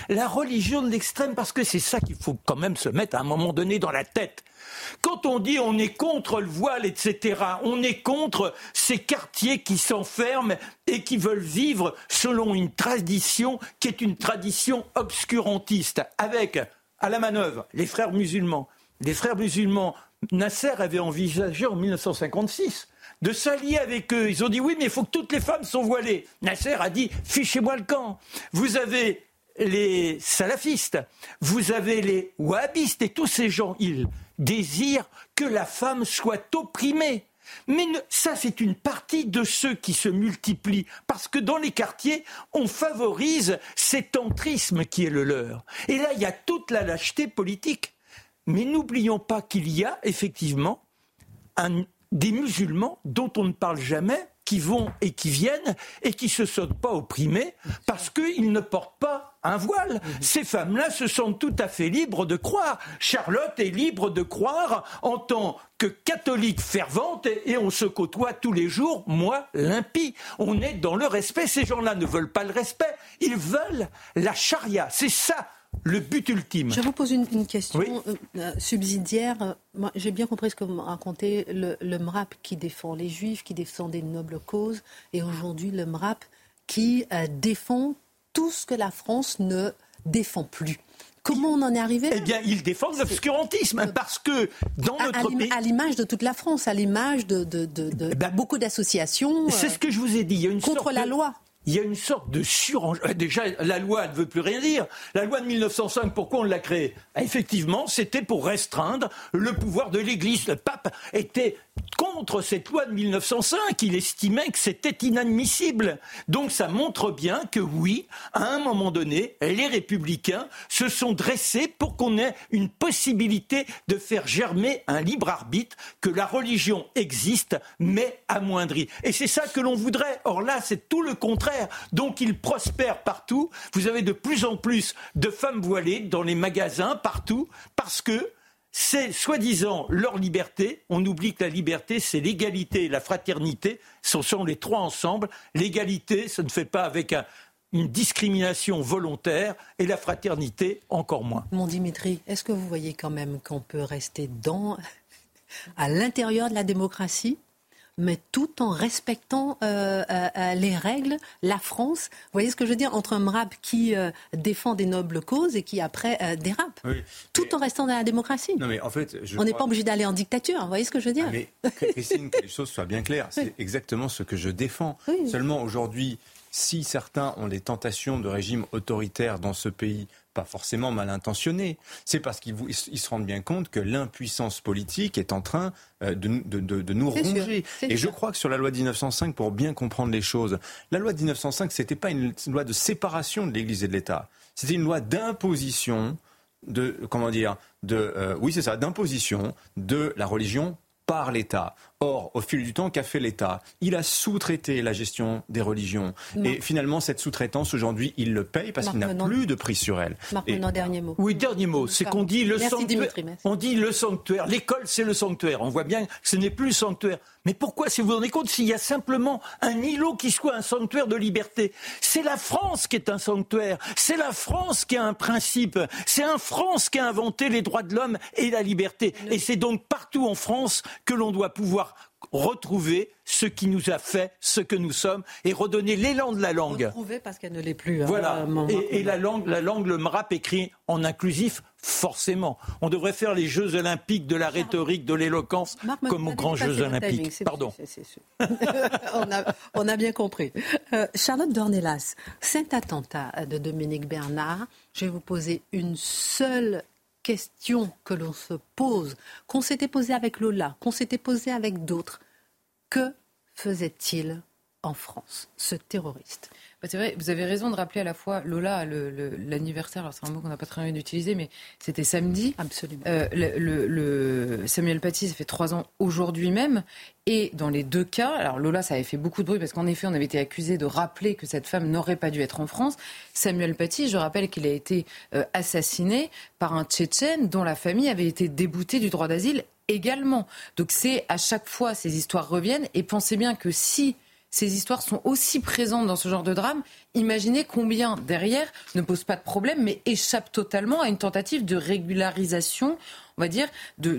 La religion de l'extrême, parce que c'est ça qu'il faut quand même se mettre à un moment donné dans la tête. Quand on dit on est contre le voile, etc., on est contre ces quartiers qui s'enferment et qui veulent vivre selon une tradition qui est une tradition obscurantiste, avec à la manœuvre les frères musulmans. Les frères musulmans, Nasser avait envisagé en 1956 de s'allier avec eux. Ils ont dit oui, mais il faut que toutes les femmes soient voilées. Nasser a dit fichez-moi le camp. Vous avez les salafistes, vous avez les wahhabistes et tous ces gens, ils désirent que la femme soit opprimée. Mais ça, c'est une partie de ceux qui se multiplient, parce que dans les quartiers, on favorise cet entrisme qui est le leur. Et là, il y a toute la lâcheté politique. Mais n'oublions pas qu'il y a effectivement des musulmans dont on ne parle jamais, qui vont et qui viennent et qui se sentent pas opprimés parce qu'ils ne portent pas un voile. Ces femmes-là se sentent tout à fait libres de croire. Charlotte est libre de croire en tant que catholique fervente et on se côtoie tous les jours, moi, l'impie. On est dans le respect. Ces gens-là ne veulent pas le respect, ils veulent la charia. C'est ça le but ultime. Je vous pose une, question euh, euh, subsidiaire. J'ai bien compris ce que vous racontez. Le, le, MRAP qui défend les juifs, qui défend des nobles causes, et aujourd'hui le MRAP qui euh, défend tout ce que la France ne défend plus. Comment on en est arrivé là? Eh bien, ils défendent l'obscurantisme parce que dans notre pays, à l'image de toute la France, à l'image de, de, de, ben, beaucoup d'associations. C'est ce que je vous ai dit. Il y a une contre la loi il y a une sorte de surenchère. Euh, déjà, la loi ne veut plus rien dire. La loi de 1905, pourquoi on l'a créée? Effectivement, c'était pour restreindre le pouvoir de l'Église. Le pape était contre cette loi de 1905. Il estimait que c'était inadmissible. Donc ça montre bien que oui, à un moment donné, les républicains se sont dressés pour qu'on ait une possibilité de faire germer un libre arbitre, que la religion existe, mais amoindrie. Et c'est ça que l'on voudrait. Or là, c'est tout le contraire. Donc ils prospèrent partout. Vous avez de plus en plus de femmes voilées dans les magasins, partout, parce que c'est soi-disant leur liberté. On oublie que la liberté, c'est l'égalité et la fraternité. Ce sont les trois ensemble. L'égalité, ça ne fait pas avec une discrimination volontaire et la fraternité encore moins. Mon Dimitri, est-ce que vous voyez quand même qu'on peut rester dans, à l'intérieur de la démocratie mais tout en respectant euh, euh, euh, les règles. La France, vous voyez ce que je veux dire, entre un MRAP qui défend des nobles causes et qui après dérape, tout en restant dans la démocratie. Non, mais en fait, On n'est pas obligé d'aller en dictature, vous voyez ce que je veux dire ah, Mais Christine, que les choses soient bien claires, c'est exactement ce que je défends. Seulement aujourd'hui, si certains ont des tentations de régime autoritaire dans ce pays pas forcément mal intentionnés. C'est parce qu'ils se rendent bien compte que l'impuissance politique est en train euh, de, nous ronger. Et je crois que sur la loi de 1905, pour bien comprendre les choses, la loi de 1905, c'était pas une loi de séparation de l'Église et de l'État. C'était une loi d'imposition de comment dire de euh, oui c'est ça d'imposition de la religion par l'État. Or, au fil du temps, qu'a fait l'État? Il a sous-traité la gestion des religions. Et finalement, cette sous-traitance, aujourd'hui, il le paye parce qu'il n'a plus de prix sur elle. Marc, Et... dernier mot. Oui, dernier mot. C'est qu'on dit le sanctuaire. On dit le sanctuaire. L'école, c'est le sanctuaire. On voit bien que ce n'est plus le sanctuaire. Mais pourquoi, si vous vous rendez compte, s'il y a simplement un îlot qui soit un sanctuaire de liberté C'est la France qui est un sanctuaire. C'est la France qui a un principe. C'est un France qui a inventé les droits de l'homme et la liberté. Et c'est donc partout en France que l'on doit pouvoir retrouver ce qui nous a fait ce que nous sommes et redonner l'élan de la langue. Retrouver parce qu'elle ne l'est plus. Hein, voilà. et, la langue, la langue, le MRAP écrit en inclusif, forcément. On devrait faire les Jeux olympiques de la rhétorique, de l'éloquence, comme aux grands Jeux olympiques. Pardon. on, a, bien compris. Euh, Charlotte Dornelas, cet attentat de Dominique Bernard, je vais vous poser une seule question que l'on se pose, qu'on s'était posé avec Lola, qu'on s'était posé avec d'autres. Que faisait-il en France, ce terroriste? Bah, c'est vrai, vous avez raison de rappeler à la fois Lola, l'anniversaire, alors c'est un mot qu'on n'a pas très bien utilisé, mais c'était samedi. Absolument. Euh, le, Samuel Paty, ça fait trois ans aujourd'hui même. Et dans les deux cas, alors Lola, ça avait fait beaucoup de bruit parce qu'en effet, on avait été accusé de rappeler que cette femme n'aurait pas dû être en France. Samuel Paty, je rappelle qu'il a été euh, assassiné par un Tchétchène dont la famille avait été déboutée du droit d'asile également. Donc c'est à chaque fois ces histoires reviennent et pensez bien que si ces histoires sont aussi présentes dans ce genre de drame, imaginez combien derrière ne posent pas de problème, mais échappent totalement à une tentative de régularisation, on va dire, de,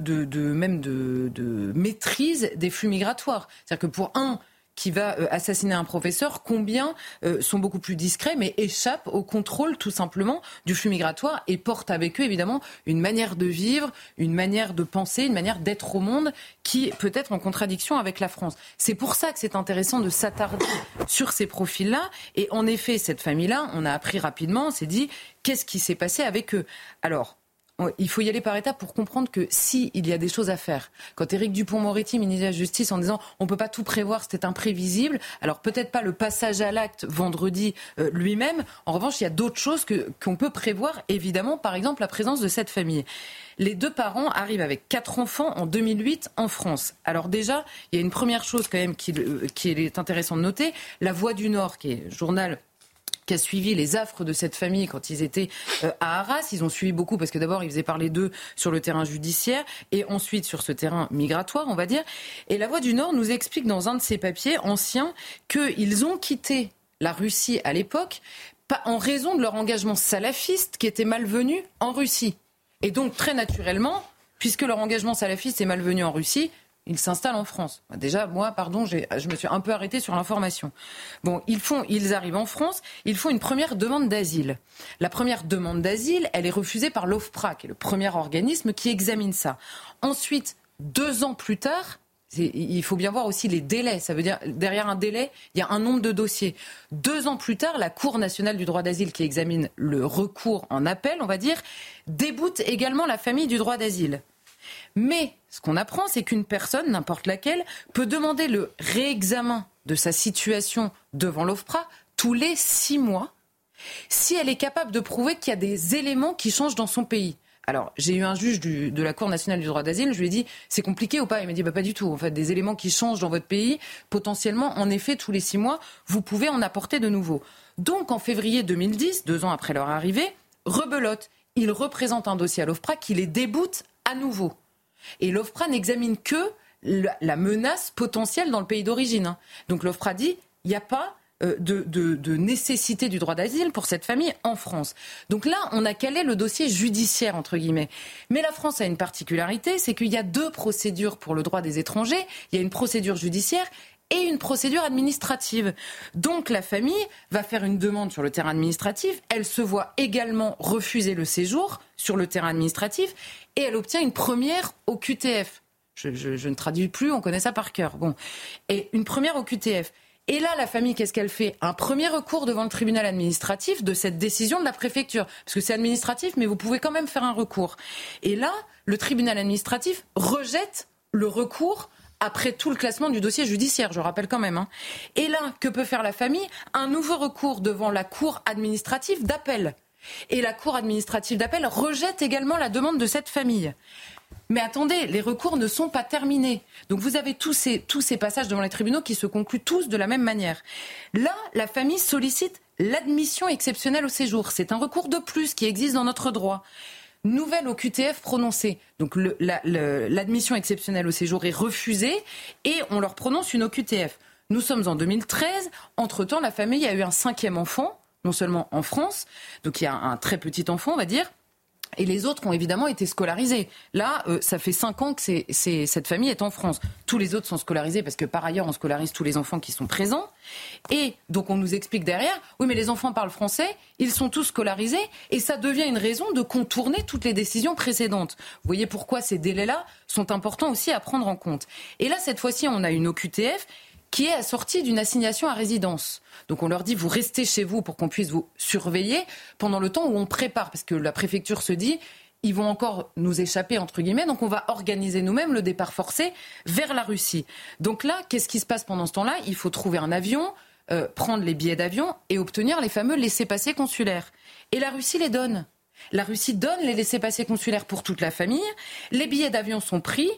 même de, de maîtrise des flux migratoires. C'est-à-dire que pour un, qui va euh, assassiner un professeur, combien euh, sont beaucoup plus discrets, mais échappent au contrôle tout simplement du flux migratoire et portent avec eux évidemment une manière de vivre, une manière de penser, une manière d'être au monde qui peut être en contradiction avec la France. C'est pour ça que c'est intéressant de s'attarder sur ces profils-là. Et en effet, cette famille-là, on a appris rapidement, on s'est dit, qu'est-ce qui s'est passé avec eux? Alors, il faut y aller par étapes pour comprendre que si il y a des choses à faire, quand Éric Dupont-Moretti, ministre de la Justice, en disant on peut pas tout prévoir, c'était imprévisible, alors peut-être pas le passage à l'acte vendredi euh, lui-même, en revanche, il y a d'autres choses qu'on peut prévoir, évidemment, par exemple la présence de cette famille. Les deux parents arrivent avec quatre enfants en 2008 en France. Alors déjà, il y a une première chose quand même qui, euh, qui est intéressant de noter, La Voix du Nord, qui est journal qui a suivi les affres de cette famille quand ils étaient euh, à Arras. Ils ont suivi beaucoup parce que d'abord, ils faisaient parler d'eux sur le terrain judiciaire et ensuite sur ce terrain migratoire, on va dire. Et la Voix du Nord nous explique dans un de ses papiers anciens qu'ils ont quitté la Russie à l'époque en raison de leur engagement salafiste qui était malvenu en Russie. Et donc, très naturellement, puisque leur engagement salafiste est malvenu en Russie, ils s'installent en France. Déjà, moi, pardon, je me suis un peu arrêté sur l'information. Bon, ils, font, ils arrivent en France, ils font une première demande d'asile. La première demande d'asile, elle est refusée par l'OFPRA, qui est le premier organisme qui examine ça. Ensuite, deux ans plus tard, il faut bien voir aussi les délais. Ça veut dire, derrière un délai, il y a un nombre de dossiers. Deux ans plus tard, la Cour nationale du droit d'asile, qui examine le recours en appel, on va dire, déboute également la famille du droit d'asile. Mais ce qu'on apprend, c'est qu'une personne, n'importe laquelle, peut demander le réexamen de sa situation devant l'OFPRA tous les six mois si elle est capable de prouver qu'il y a des éléments qui changent dans son pays. Alors, j'ai eu un juge de la Cour nationale du droit d'asile, je lui ai dit, c'est compliqué ou pas? Il m'a dit, bah, pas du tout. En fait, des éléments qui changent dans votre pays, potentiellement, en effet, tous les six mois, vous pouvez en apporter de nouveaux. Donc, en février 2010, deux ans après leur arrivée, rebelote. Il représente un dossier à l'OFPRA qui les déboute à nouveau. Et l'OFPRA n'examine que la menace potentielle dans le pays d'origine. Hein. Donc l'OFPRA dit, il n'y a pas euh, de, nécessité du droit d'asile pour cette famille en France. Donc là, on a calé le dossier judiciaire, entre guillemets. Mais la France a une particularité, c'est qu'il y a deux procédures pour le droit des étrangers. Il y a une procédure judiciaire et une procédure administrative. Donc la famille va faire une demande sur le terrain administratif, elle se voit également refuser le séjour sur le terrain administratif et elle obtient une première au QTF. Je, ne traduis plus, on connaît ça par cœur. Bon. Et une première au QTF. Et là, la famille, qu'est-ce qu'elle fait? Un premier recours devant le tribunal administratif de cette décision de la préfecture. Parce que c'est administratif, mais vous pouvez quand même faire un recours. Et là, le tribunal administratif rejette le recours après tout le classement du dossier judiciaire, je rappelle quand même. Hein. Et là, que peut faire la famille? Un nouveau recours devant la Cour administrative d'appel. Et la Cour administrative d'appel rejette également la demande de cette famille. Mais attendez, les recours ne sont pas terminés. Donc vous avez tous ces, tous ces passages devant les tribunaux qui se concluent tous de la même manière. Là, la famille sollicite l'admission exceptionnelle au séjour. C'est un recours de plus qui existe dans notre droit nouvelle OQTF prononcée. Donc l'admission exceptionnelle au séjour est refusée et on leur prononce une OQTF. Nous sommes en 2013. Entre-temps, la famille a eu un cinquième enfant, non seulement en France, donc il y a un très petit enfant, on va dire, et les autres ont évidemment été scolarisés. Là, euh, ça fait cinq ans que cette famille est en France. Tous les autres sont scolarisés parce que par ailleurs, on scolarise tous les enfants qui sont présents. Et donc, on nous explique derrière, oui, mais les enfants parlent français, ils sont tous scolarisés, et ça devient une raison de contourner toutes les décisions précédentes. Vous voyez pourquoi ces délais-là sont importants aussi à prendre en compte. Et là, cette fois-ci, on a une OQTF qui est assortie d'une assignation à résidence. Donc on leur dit vous restez chez vous pour qu'on puisse vous surveiller pendant le temps où on prépare, parce que la préfecture se dit ils vont encore nous échapper entre guillemets, donc on va organiser nous-mêmes le départ forcé vers la Russie. Donc là, qu'est-ce qui se passe pendant ce temps-là? Il faut trouver un avion, euh, prendre les billets d'avion et obtenir les fameux laissés-passer consulaires. Et la Russie les donne. La Russie donne les laissés-passer consulaires pour toute la famille. Les billets d'avion sont pris.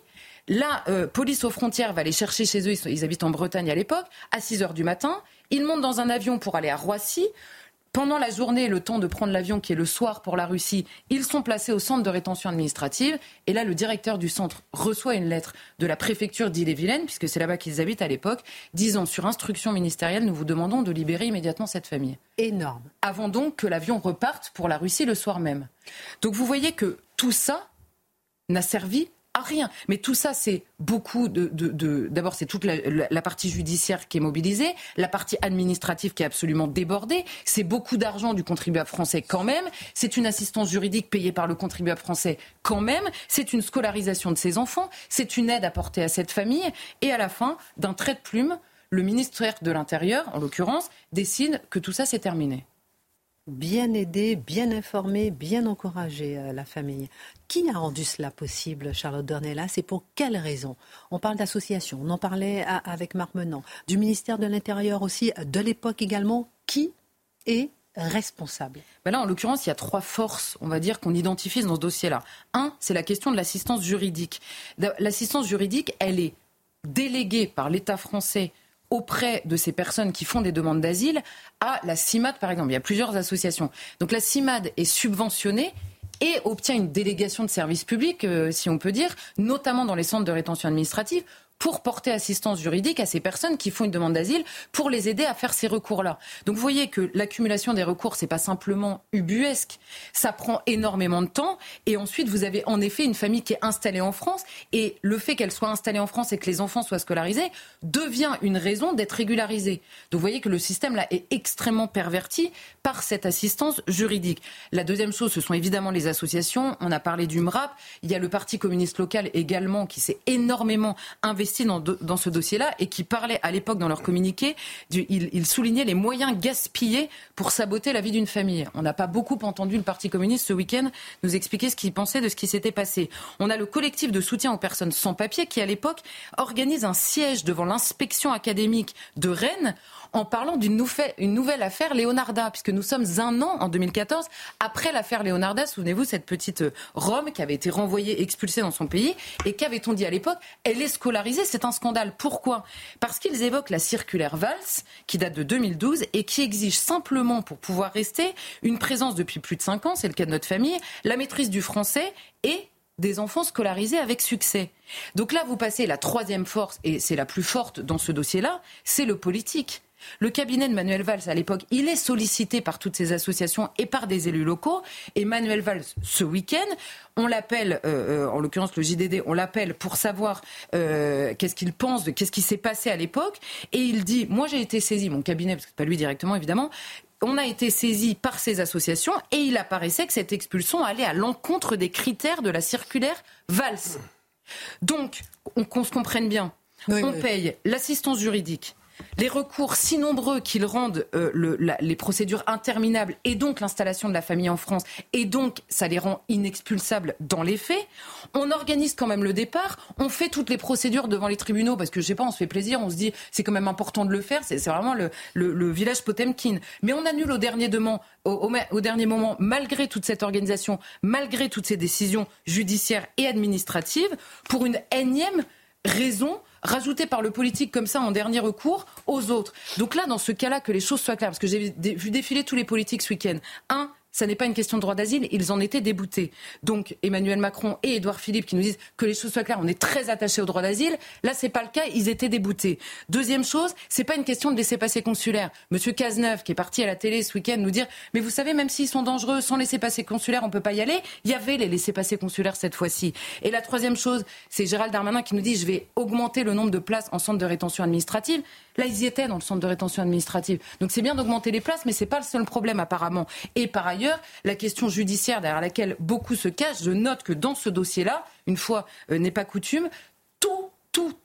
La euh, police aux frontières va les chercher chez eux, ils, habitent en Bretagne à l'époque, à 6 heures du matin. Ils montent dans un avion pour aller à Roissy. pendant la journée, le temps de prendre l'avion qui est le soir pour la Russie, ils sont placés au centre de rétention administrative. Et là, le directeur du centre reçoit une lettre de la préfecture d'Ille-et-Vilaine, puisque c'est là-bas qu'ils habitent à l'époque, disant sur instruction ministérielle, nous vous demandons de libérer immédiatement cette famille. Énorme. Avant donc que l'avion reparte pour la Russie le soir même. Donc vous voyez que tout ça n'a servi à rien. Mais tout ça, c'est beaucoup de. D'abord, c'est toute la, partie judiciaire qui est mobilisée, la partie administrative qui est absolument débordée. C'est beaucoup d'argent du contribuable français quand même. C'est une assistance juridique payée par le contribuable français quand même. C'est une scolarisation de ses enfants. C'est une aide apportée à cette famille. Et à la fin, d'un trait de plume, le ministère de l'Intérieur, en l'occurrence, décide que tout ça, c'est terminé bien aidé, bien informé, bien encouragé euh, la famille. Qui a rendu cela possible, Charlotte Dornella? C'est pour quelles raisons On parle d'association, on en parlait avec Marc Menant, du ministère de l'Intérieur aussi, de l'époque également. Qui est responsable? Ben Là, en l'occurrence, il y a trois forces, on va dire, qu'on identifie dans ce dossier-là. Un, c'est la question de l'assistance juridique. L'assistance juridique, elle est déléguée par l'État français auprès de ces personnes qui font des demandes d'asile à la CIMAD, par exemple. Il y a plusieurs associations. Donc la CIMAD est subventionnée et obtient une délégation de service public, euh, si on peut dire, notamment dans les centres de rétention administrative, pour porter assistance juridique à ces personnes qui font une demande d'asile pour les aider à faire ces recours-là. Donc vous voyez que l'accumulation des recours, c'est pas simplement ubuesque, ça prend énormément de temps et ensuite vous avez en effet une famille qui est installée en France et le fait qu'elle soit installée en France et que les enfants soient scolarisés devient une raison d'être régularisée. Donc vous voyez que le système là est extrêmement perverti par cette assistance juridique. La deuxième chose, ce sont évidemment les associations. On a parlé du MRAP. Il y a le Parti communiste local également qui s'est énormément investi dans, ce dossier-là et qui parlaient à l'époque dans leur communiqué, ils, soulignaient les moyens gaspillés pour saboter la vie d'une famille. On n'a pas beaucoup entendu le Parti communiste ce week-end nous expliquer ce qu'il pensait de ce qui s'était passé. On a le collectif de soutien aux personnes sans papier qui, à l'époque, organise un siège devant l'inspection académique de Rennes en parlant d'une nouvelle, affaire Leonarda, puisque nous sommes un an en 2014 après l'affaire Leonarda. Souvenez-vous, cette petite euh, Rome qui avait été renvoyée, expulsée dans son pays, et qu'avait-on dit à l'époque? Elle est scolarisée, c'est un scandale. Pourquoi? Parce qu'ils évoquent la circulaire Valls, qui date de 2012 et qui exige simplement, pour pouvoir rester, une présence depuis plus de 5 ans, c'est le cas de notre famille, la maîtrise du français et des enfants scolarisés avec succès. Donc là, vous passez la troisième force, et c'est la plus forte dans ce dossier-là, c'est le politique. Le cabinet de Manuel Valls, à l'époque, il est sollicité par toutes ces associations et par des élus locaux. Et Manuel Valls, ce week-end, on l'appelle, euh, euh, en l'occurrence le JDD, on l'appelle pour savoir euh, qu'est-ce qu'il pense, de qu'est-ce qui s'est passé à l'époque. Et il dit, moi j'ai été saisi, mon cabinet, parce que pas lui directement évidemment, on a été saisi par ces associations et il apparaissait que cette expulsion allait à l'encontre des critères de la circulaire Valls. Donc, qu'on se comprenne bien, on paye l'assistance juridique, les recours si nombreux qu'ils rendent euh, les procédures interminables et donc l'installation de la famille en France et donc ça les rend inexpulsables dans les faits. On organise quand même le départ, on fait toutes les procédures devant les tribunaux parce que je sais pas, on se fait plaisir, on se dit c'est quand même important de le faire, c'est vraiment le, village Potemkin. Mais on annule au dernier, au dernier moment, malgré toute cette organisation, malgré toutes ces décisions judiciaires et administratives, pour une énième raison rajoutée par le politique comme ça en dernier recours aux autres. Donc là, dans ce cas-là, que les choses soient claires, parce que j'ai vu défiler tous les politiques ce week-end. Un, ça n'est pas une question de droit d'asile, ils en étaient déboutés. Donc Emmanuel Macron et Édouard Philippe qui nous disent que les choses soient claires, on est très attachés au droit d'asile. Là, c'est pas le cas, ils étaient déboutés. Deuxième chose, c'est pas une question de laisser passer consulaire. Monsieur Cazeneuve, qui est parti à la télé ce week-end, nous dire mais vous savez, même s'ils sont dangereux, sans laisser passer consulaire, on peut pas y aller. Il y avait les laisser passer consulaires cette fois-ci. Et la troisième chose, c'est Gérald Darmanin qui nous dit je vais augmenter le nombre de places en centre de rétention administrative. Là, ils y étaient dans le centre de rétention administrative. Donc c'est bien d'augmenter les places, mais c'est pas le seul problème apparemment. Et par ailleurs, la question judiciaire derrière laquelle beaucoup se cachent, je note que dans ce dossier-là, une fois euh, n'est pas coutume,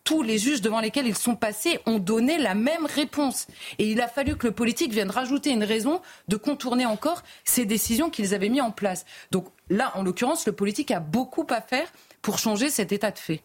tous les juges devant lesquels ils sont passés ont donné la même réponse. Et il a fallu que le politique vienne rajouter une raison de contourner encore ces décisions qu'ils avaient mis en place. Donc là, en l'occurrence, le politique a beaucoup à faire pour changer cet état de fait.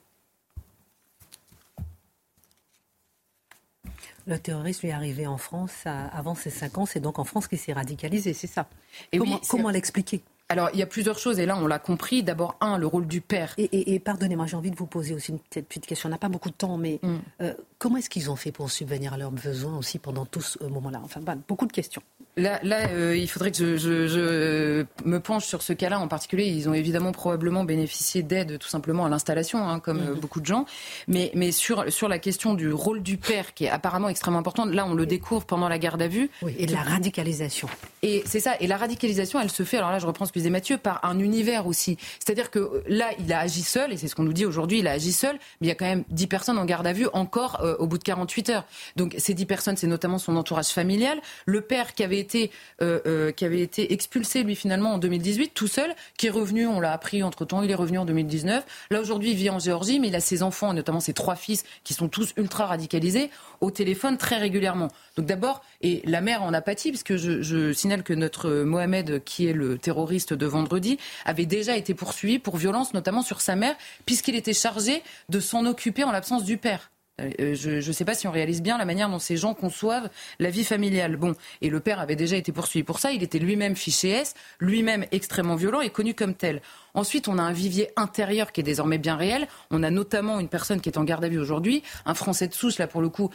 Le terrorisme est arrivé en France avant ses cinq ans. C'est donc en France qu'il s'est radicalisé, c'est ça. Et comment, l'expliquer? Alors, il y a plusieurs choses, et là, on l'a compris. D'abord, un, le rôle du père. Et, pardonnez-moi, j'ai envie de vous poser aussi une petite question. On n'a pas beaucoup de temps, mais mm. euh, comment est-ce qu'ils ont fait pour subvenir à leurs besoins aussi pendant tout ce moment-là? Enfin, beaucoup de questions. Là, là euh, il faudrait que je, me penche sur ce cas-là en particulier. Ils ont évidemment probablement bénéficié d'aide tout simplement à l'installation, hein, comme euh, mhm. beaucoup de gens. Mais, mais sur, sur la question du rôle du père, qui est apparemment extrêmement importante, là, on le découvre pendant la garde à vue. Oui, et de la radicalisation. Et c'est ça. Et la radicalisation, elle se fait, alors là, je reprends ce que disait Mathieu, par un univers aussi. C'est-à-dire que là, il a agi seul, et c'est ce qu'on nous dit aujourd'hui, il a agi seul, mais il y a quand même 10 personnes en garde à vue encore au bout de 48 heures. Donc ces 10 personnes, c'est notamment son entourage familial. Le père qui avait été, euh, euh, qui avait été expulsé, lui, finalement, en 2018, tout seul, qui est revenu, on l'a appris entre-temps, il est revenu en 2019. Là, aujourd'hui, il vit en Géorgie, mais il a ses enfants, notamment ses trois fils, qui sont tous ultra radicalisés, au téléphone très régulièrement. Donc d'abord, et la mère en apathie, puisque je, je signale que notre Mohamed, qui est le terroriste de vendredi, avait déjà été poursuivi pour violence, notamment sur sa mère, puisqu'il était chargé de s'en occuper en l'absence du père. Euh, je ne sais pas si on réalise bien la manière dont ces gens conçoivent la vie familiale. Bon, et le père avait déjà été poursuivi pour ça. Il était lui-même fiché S, lui-même extrêmement violent et connu comme tel. Ensuite, on a un vivier intérieur qui est désormais bien réel. On a notamment une personne qui est en garde à vue aujourd'hui, un Français de souche, là pour le coup,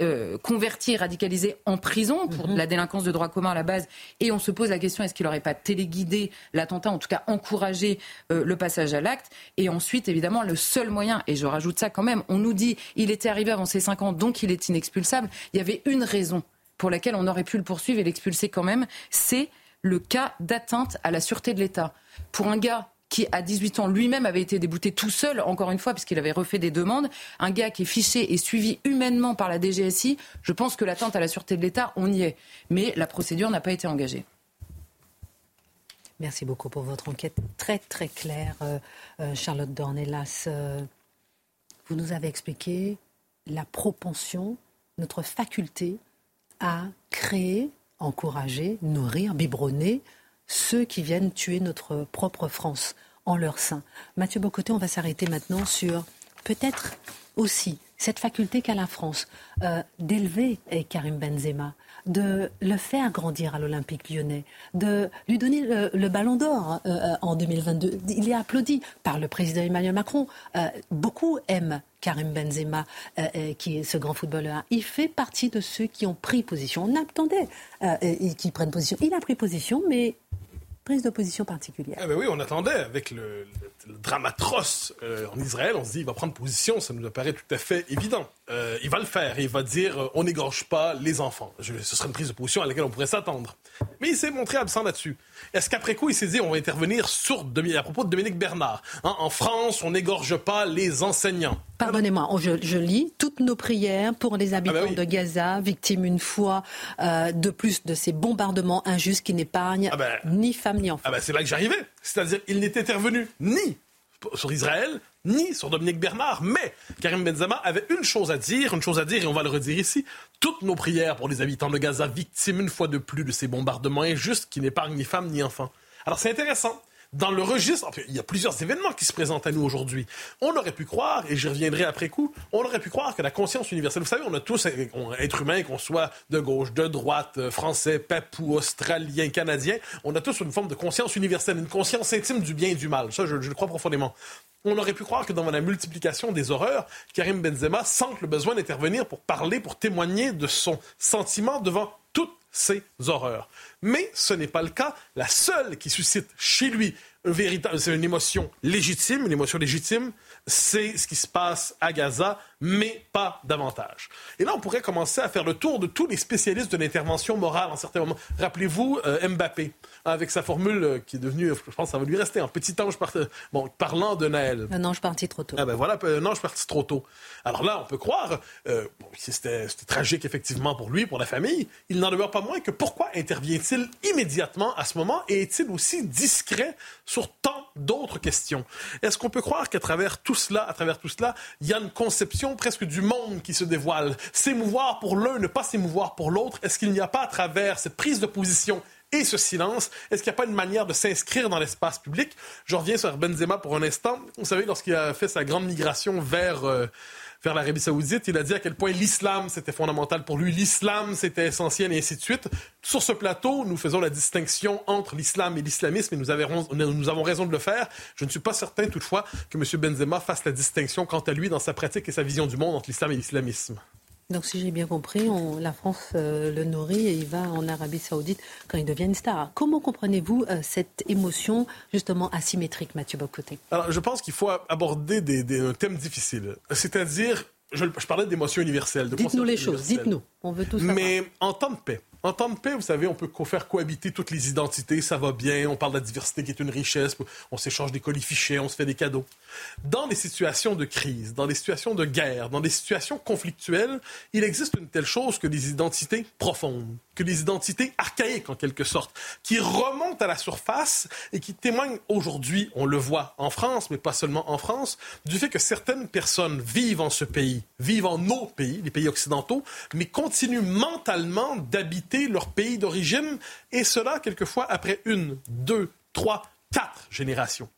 euh, converti et radicalisé en prison pour mhm. la délinquance de droit commun à la base. Et on se pose la question est-ce qu'il n'aurait pas téléguidé l'attentat, en tout cas encouragé euh, le passage à l'acte? Et ensuite, évidemment, le seul moyen, et je rajoute ça quand même, on nous dit il était arrivé avant ses 5 ans, donc il est inexpulsable. Il y avait une raison pour laquelle on aurait pu le poursuivre et l'expulser quand même, c'est le cas d'atteinte à la sûreté de l'État. Pour un gars qui, à 18 ans, lui-même avait été débouté tout seul, encore une fois, puisqu'il avait refait des demandes, un gars qui est fiché et suivi humainement par la DGSI, je pense que l'atteinte à la sûreté de l'État, on y est. Mais la procédure n'a pas été engagée. Merci beaucoup pour votre enquête très très claire, euh, euh, Charlotte Dornelas. Euh, vous nous avez expliqué la propension, notre faculté à créer encourager, nourrir, biberonner ceux qui viennent tuer notre propre France en leur sein. Mathieu Bocoté, on va s'arrêter maintenant sur peut-être aussi cette faculté qu'a la France euh, d'élever Karim Benzema, de le faire grandir à l'Olympique lyonnais, de lui donner le, ballon d'or euh, euh, en 2022. Il est applaudi par le président Emmanuel Macron. beaucoup aiment Karim Benzema, qui est ce grand footballeur. Il fait partie de ceux qui ont pris position. On attendait qu'ils prennent position. Il a pris position, mais prise de position particulière. Ah ben oui, on attendait avec le, drame atroce euh, en Israël. On se dit, il va prendre position, ça nous paraît tout à fait évident. Euh, il va le faire il va dire, euh, on n'égorge pas les enfants. ce serait une prise de position à laquelle on pourrait s'attendre. Mais il s'est montré absent là-dessus. Est-ce qu'après coup, il s'est dit, on va intervenir sur, à propos de Dominique Bernard hein, En France, on n'égorge pas les enseignants. Pardonnez-moi, je, lis toutes nos prières pour les habitants ah ben de Gaza, victimes une fois de plus de ces bombardements injustes qui n'épargnent ah ben ni femmes ni enfants. Ah ben c'est là que j'arrivais. C'est-à-dire, il n'est intervenu ni sur Israël, ni sur Dominique Bernard. Mais Karim Benzema avait une chose à dire, une chose à dire, et on va le redire ici. Toutes nos prières pour les habitants de Gaza, victimes une fois de plus de ces bombardements injustes qui n'épargnent ni femmes ni enfants. Alors c'est intéressant dans le registre, il y a plusieurs événements qui se présentent à nous aujourd'hui. On aurait pu croire, et j'y reviendrai après coup, on aurait pu croire que la conscience universelle, vous savez, on a tous, on, être humain, qu'on soit de gauche, de droite, euh, français, papou, australien, canadien, on a tous une forme de conscience universelle, une conscience intime du bien et du mal. Ça, je, je le crois profondément. On aurait pu croire que dans la multiplication des horreurs, Karim Benzema sent le besoin d'intervenir pour parler, pour témoigner de son sentiment devant ces horreurs. Mais ce n'est pas le cas. La seule qui suscite chez lui c'est une émotion légitime, une émotion légitime, c'est ce qui se passe à Gaza, mais pas davantage. Et là, on pourrait commencer à faire le tour de tous les spécialistes de l'intervention morale en certains moments. Rappelez-vous euh, Mbappé, avec sa formule euh, qui est devenue, je pense que ça va lui rester, un petit ange bon, parlant de Naël. Un ange parti trop tôt. Ah ben voilà, un ange parti trop tôt. Alors là, on peut croire, euh, c'était tragique effectivement pour lui, pour la famille, il n'en demeure pas moins que pourquoi intervient-il immédiatement à ce moment et est-il aussi discret sur tant d'autres questions? Est-ce qu'on peut croire qu'à travers tout cela, à travers tout cela, il y a une conception presque du monde qui se dévoile S'émouvoir pour l'un, ne pas s'émouvoir pour l'autre, est-ce qu'il n'y a pas à travers cette prise de position et ce silence, est-ce qu'il n'y a pas une manière de s'inscrire dans l'espace public? Je reviens sur Benzema pour un instant. Vous savez, lorsqu'il a fait sa grande migration vers... Euh, vers l'Arabie Saoudite. Il a dit à quel point l'islam, c'était fondamental pour lui. L'islam, c'était essentiel et ainsi de suite. Sur ce plateau, nous faisons la distinction entre l'islam et l'islamisme et nous avons, raison de le faire. Je ne suis pas certain, toutefois, que M. Benzema fasse la distinction quant à lui dans sa pratique et sa vision du monde entre l'islam et l'islamisme. Donc, si j'ai bien compris, la France euh, le nourrit et il va en Arabie Saoudite quand il devient une star. Comment comprenez-vous euh, cette émotion justement asymétrique, Mathieu Bocoté? Alors, je pense qu'il faut aborder des, des, un thème difficile. C'est-à-dire, je, parlais d'émotion universelle. Dites-nous les choses, dites-nous. On veut tout savoir. Mais en temps de paix, en temps de paix, vous savez, on peut faire cohabiter toutes les identités, ça va bien, on parle de la diversité qui est une richesse, on s'échange des colis on se fait des cadeaux. Dans les situations de crise, dans les situations de guerre, dans des situations conflictuelles, il existe une telle chose que des identités profondes, que des identités archaïques en quelque sorte, qui remontent à la surface et qui témoignent aujourd'hui, on le voit en France, mais pas seulement en France, du fait que certaines personnes vivent en ce pays, vivent en nos pays, les pays occidentaux, mais continuent mentalement d'habiter leur pays d'origine, et cela quelquefois après une, deux, trois, quatre générations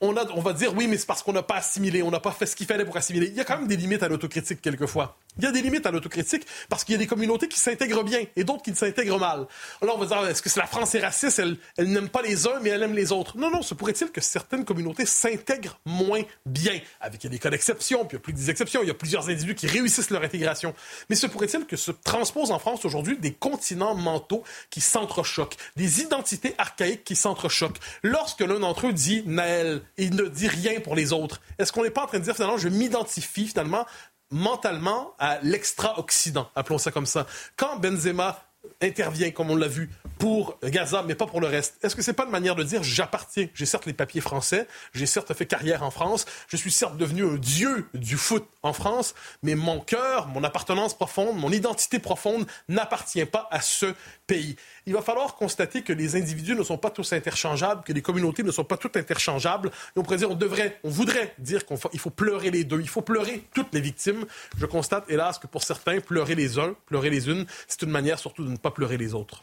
on, a, on va dire oui, mais c'est parce qu'on n'a pas assimilé, on n'a pas fait ce qu'il fallait pour assimiler. Il y a quand même des limites à l'autocritique quelquefois. Il y a des limites à l'autocritique parce qu'il y a des communautés qui s'intègrent bien et d'autres qui s'intègrent mal. Alors on va dire, est-ce que la France est raciste? Elle, elle n'aime pas les uns, mais elle aime les autres? Non, non, se pourrait-il que certaines communautés s'intègrent moins bien? Avec, des cas d'exception, puis il y a plus des exceptions. Il y a plusieurs individus qui réussissent leur intégration. Mais se pourrait-il que se transposent en France aujourd'hui des continents mentaux qui s'entrechoquent, des identités archaïques qui s'entrechoquent? Lorsque l'un d'entre eux dit Naël, il ne dit rien pour les autres, est-ce qu'on n'est pas en train de dire finalement, je m'identifie finalement mentalement à l'extra-Occident, appelons ça comme ça. Quand Benzema intervient, comme on l'a vu, pour Gaza, mais pas pour le reste. Est-ce que c'est pas une manière de dire j'appartiens J'ai certes les papiers français, j'ai certes fait carrière en France, je suis certes devenu un dieu du foot en France, mais mon cœur, mon appartenance profonde, mon identité profonde n'appartient pas à ce pays. Il va falloir constater que les individus ne sont pas tous interchangeables, que les communautés ne sont pas toutes interchangeables. Et on pourrait dire, on devrait, on voudrait dire qu'il faut, faut pleurer les deux, il faut pleurer toutes les victimes. Je constate, hélas, que pour certains, pleurer les uns, pleurer les unes, c'est une manière surtout de ne pas pleurer les autres.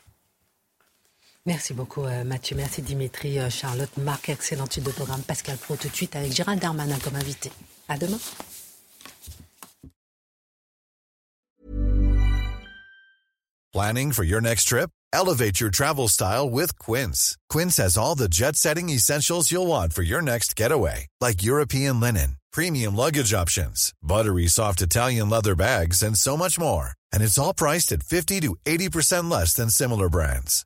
Merci beaucoup euh, Mathieu, merci Dimitri, euh, Charlotte, Marc, excellent titre de programme. Pascal Pro tout de suite avec Gérald Darmanin comme invité. À demain. Planning for your next trip? Elevate your travel style with Quince. Quince has all the jet-setting essentials you'll want for your next getaway, like European linen, premium luggage options, buttery soft Italian leather bags, and so much more and it's all priced at 50 to 80% less than similar brands.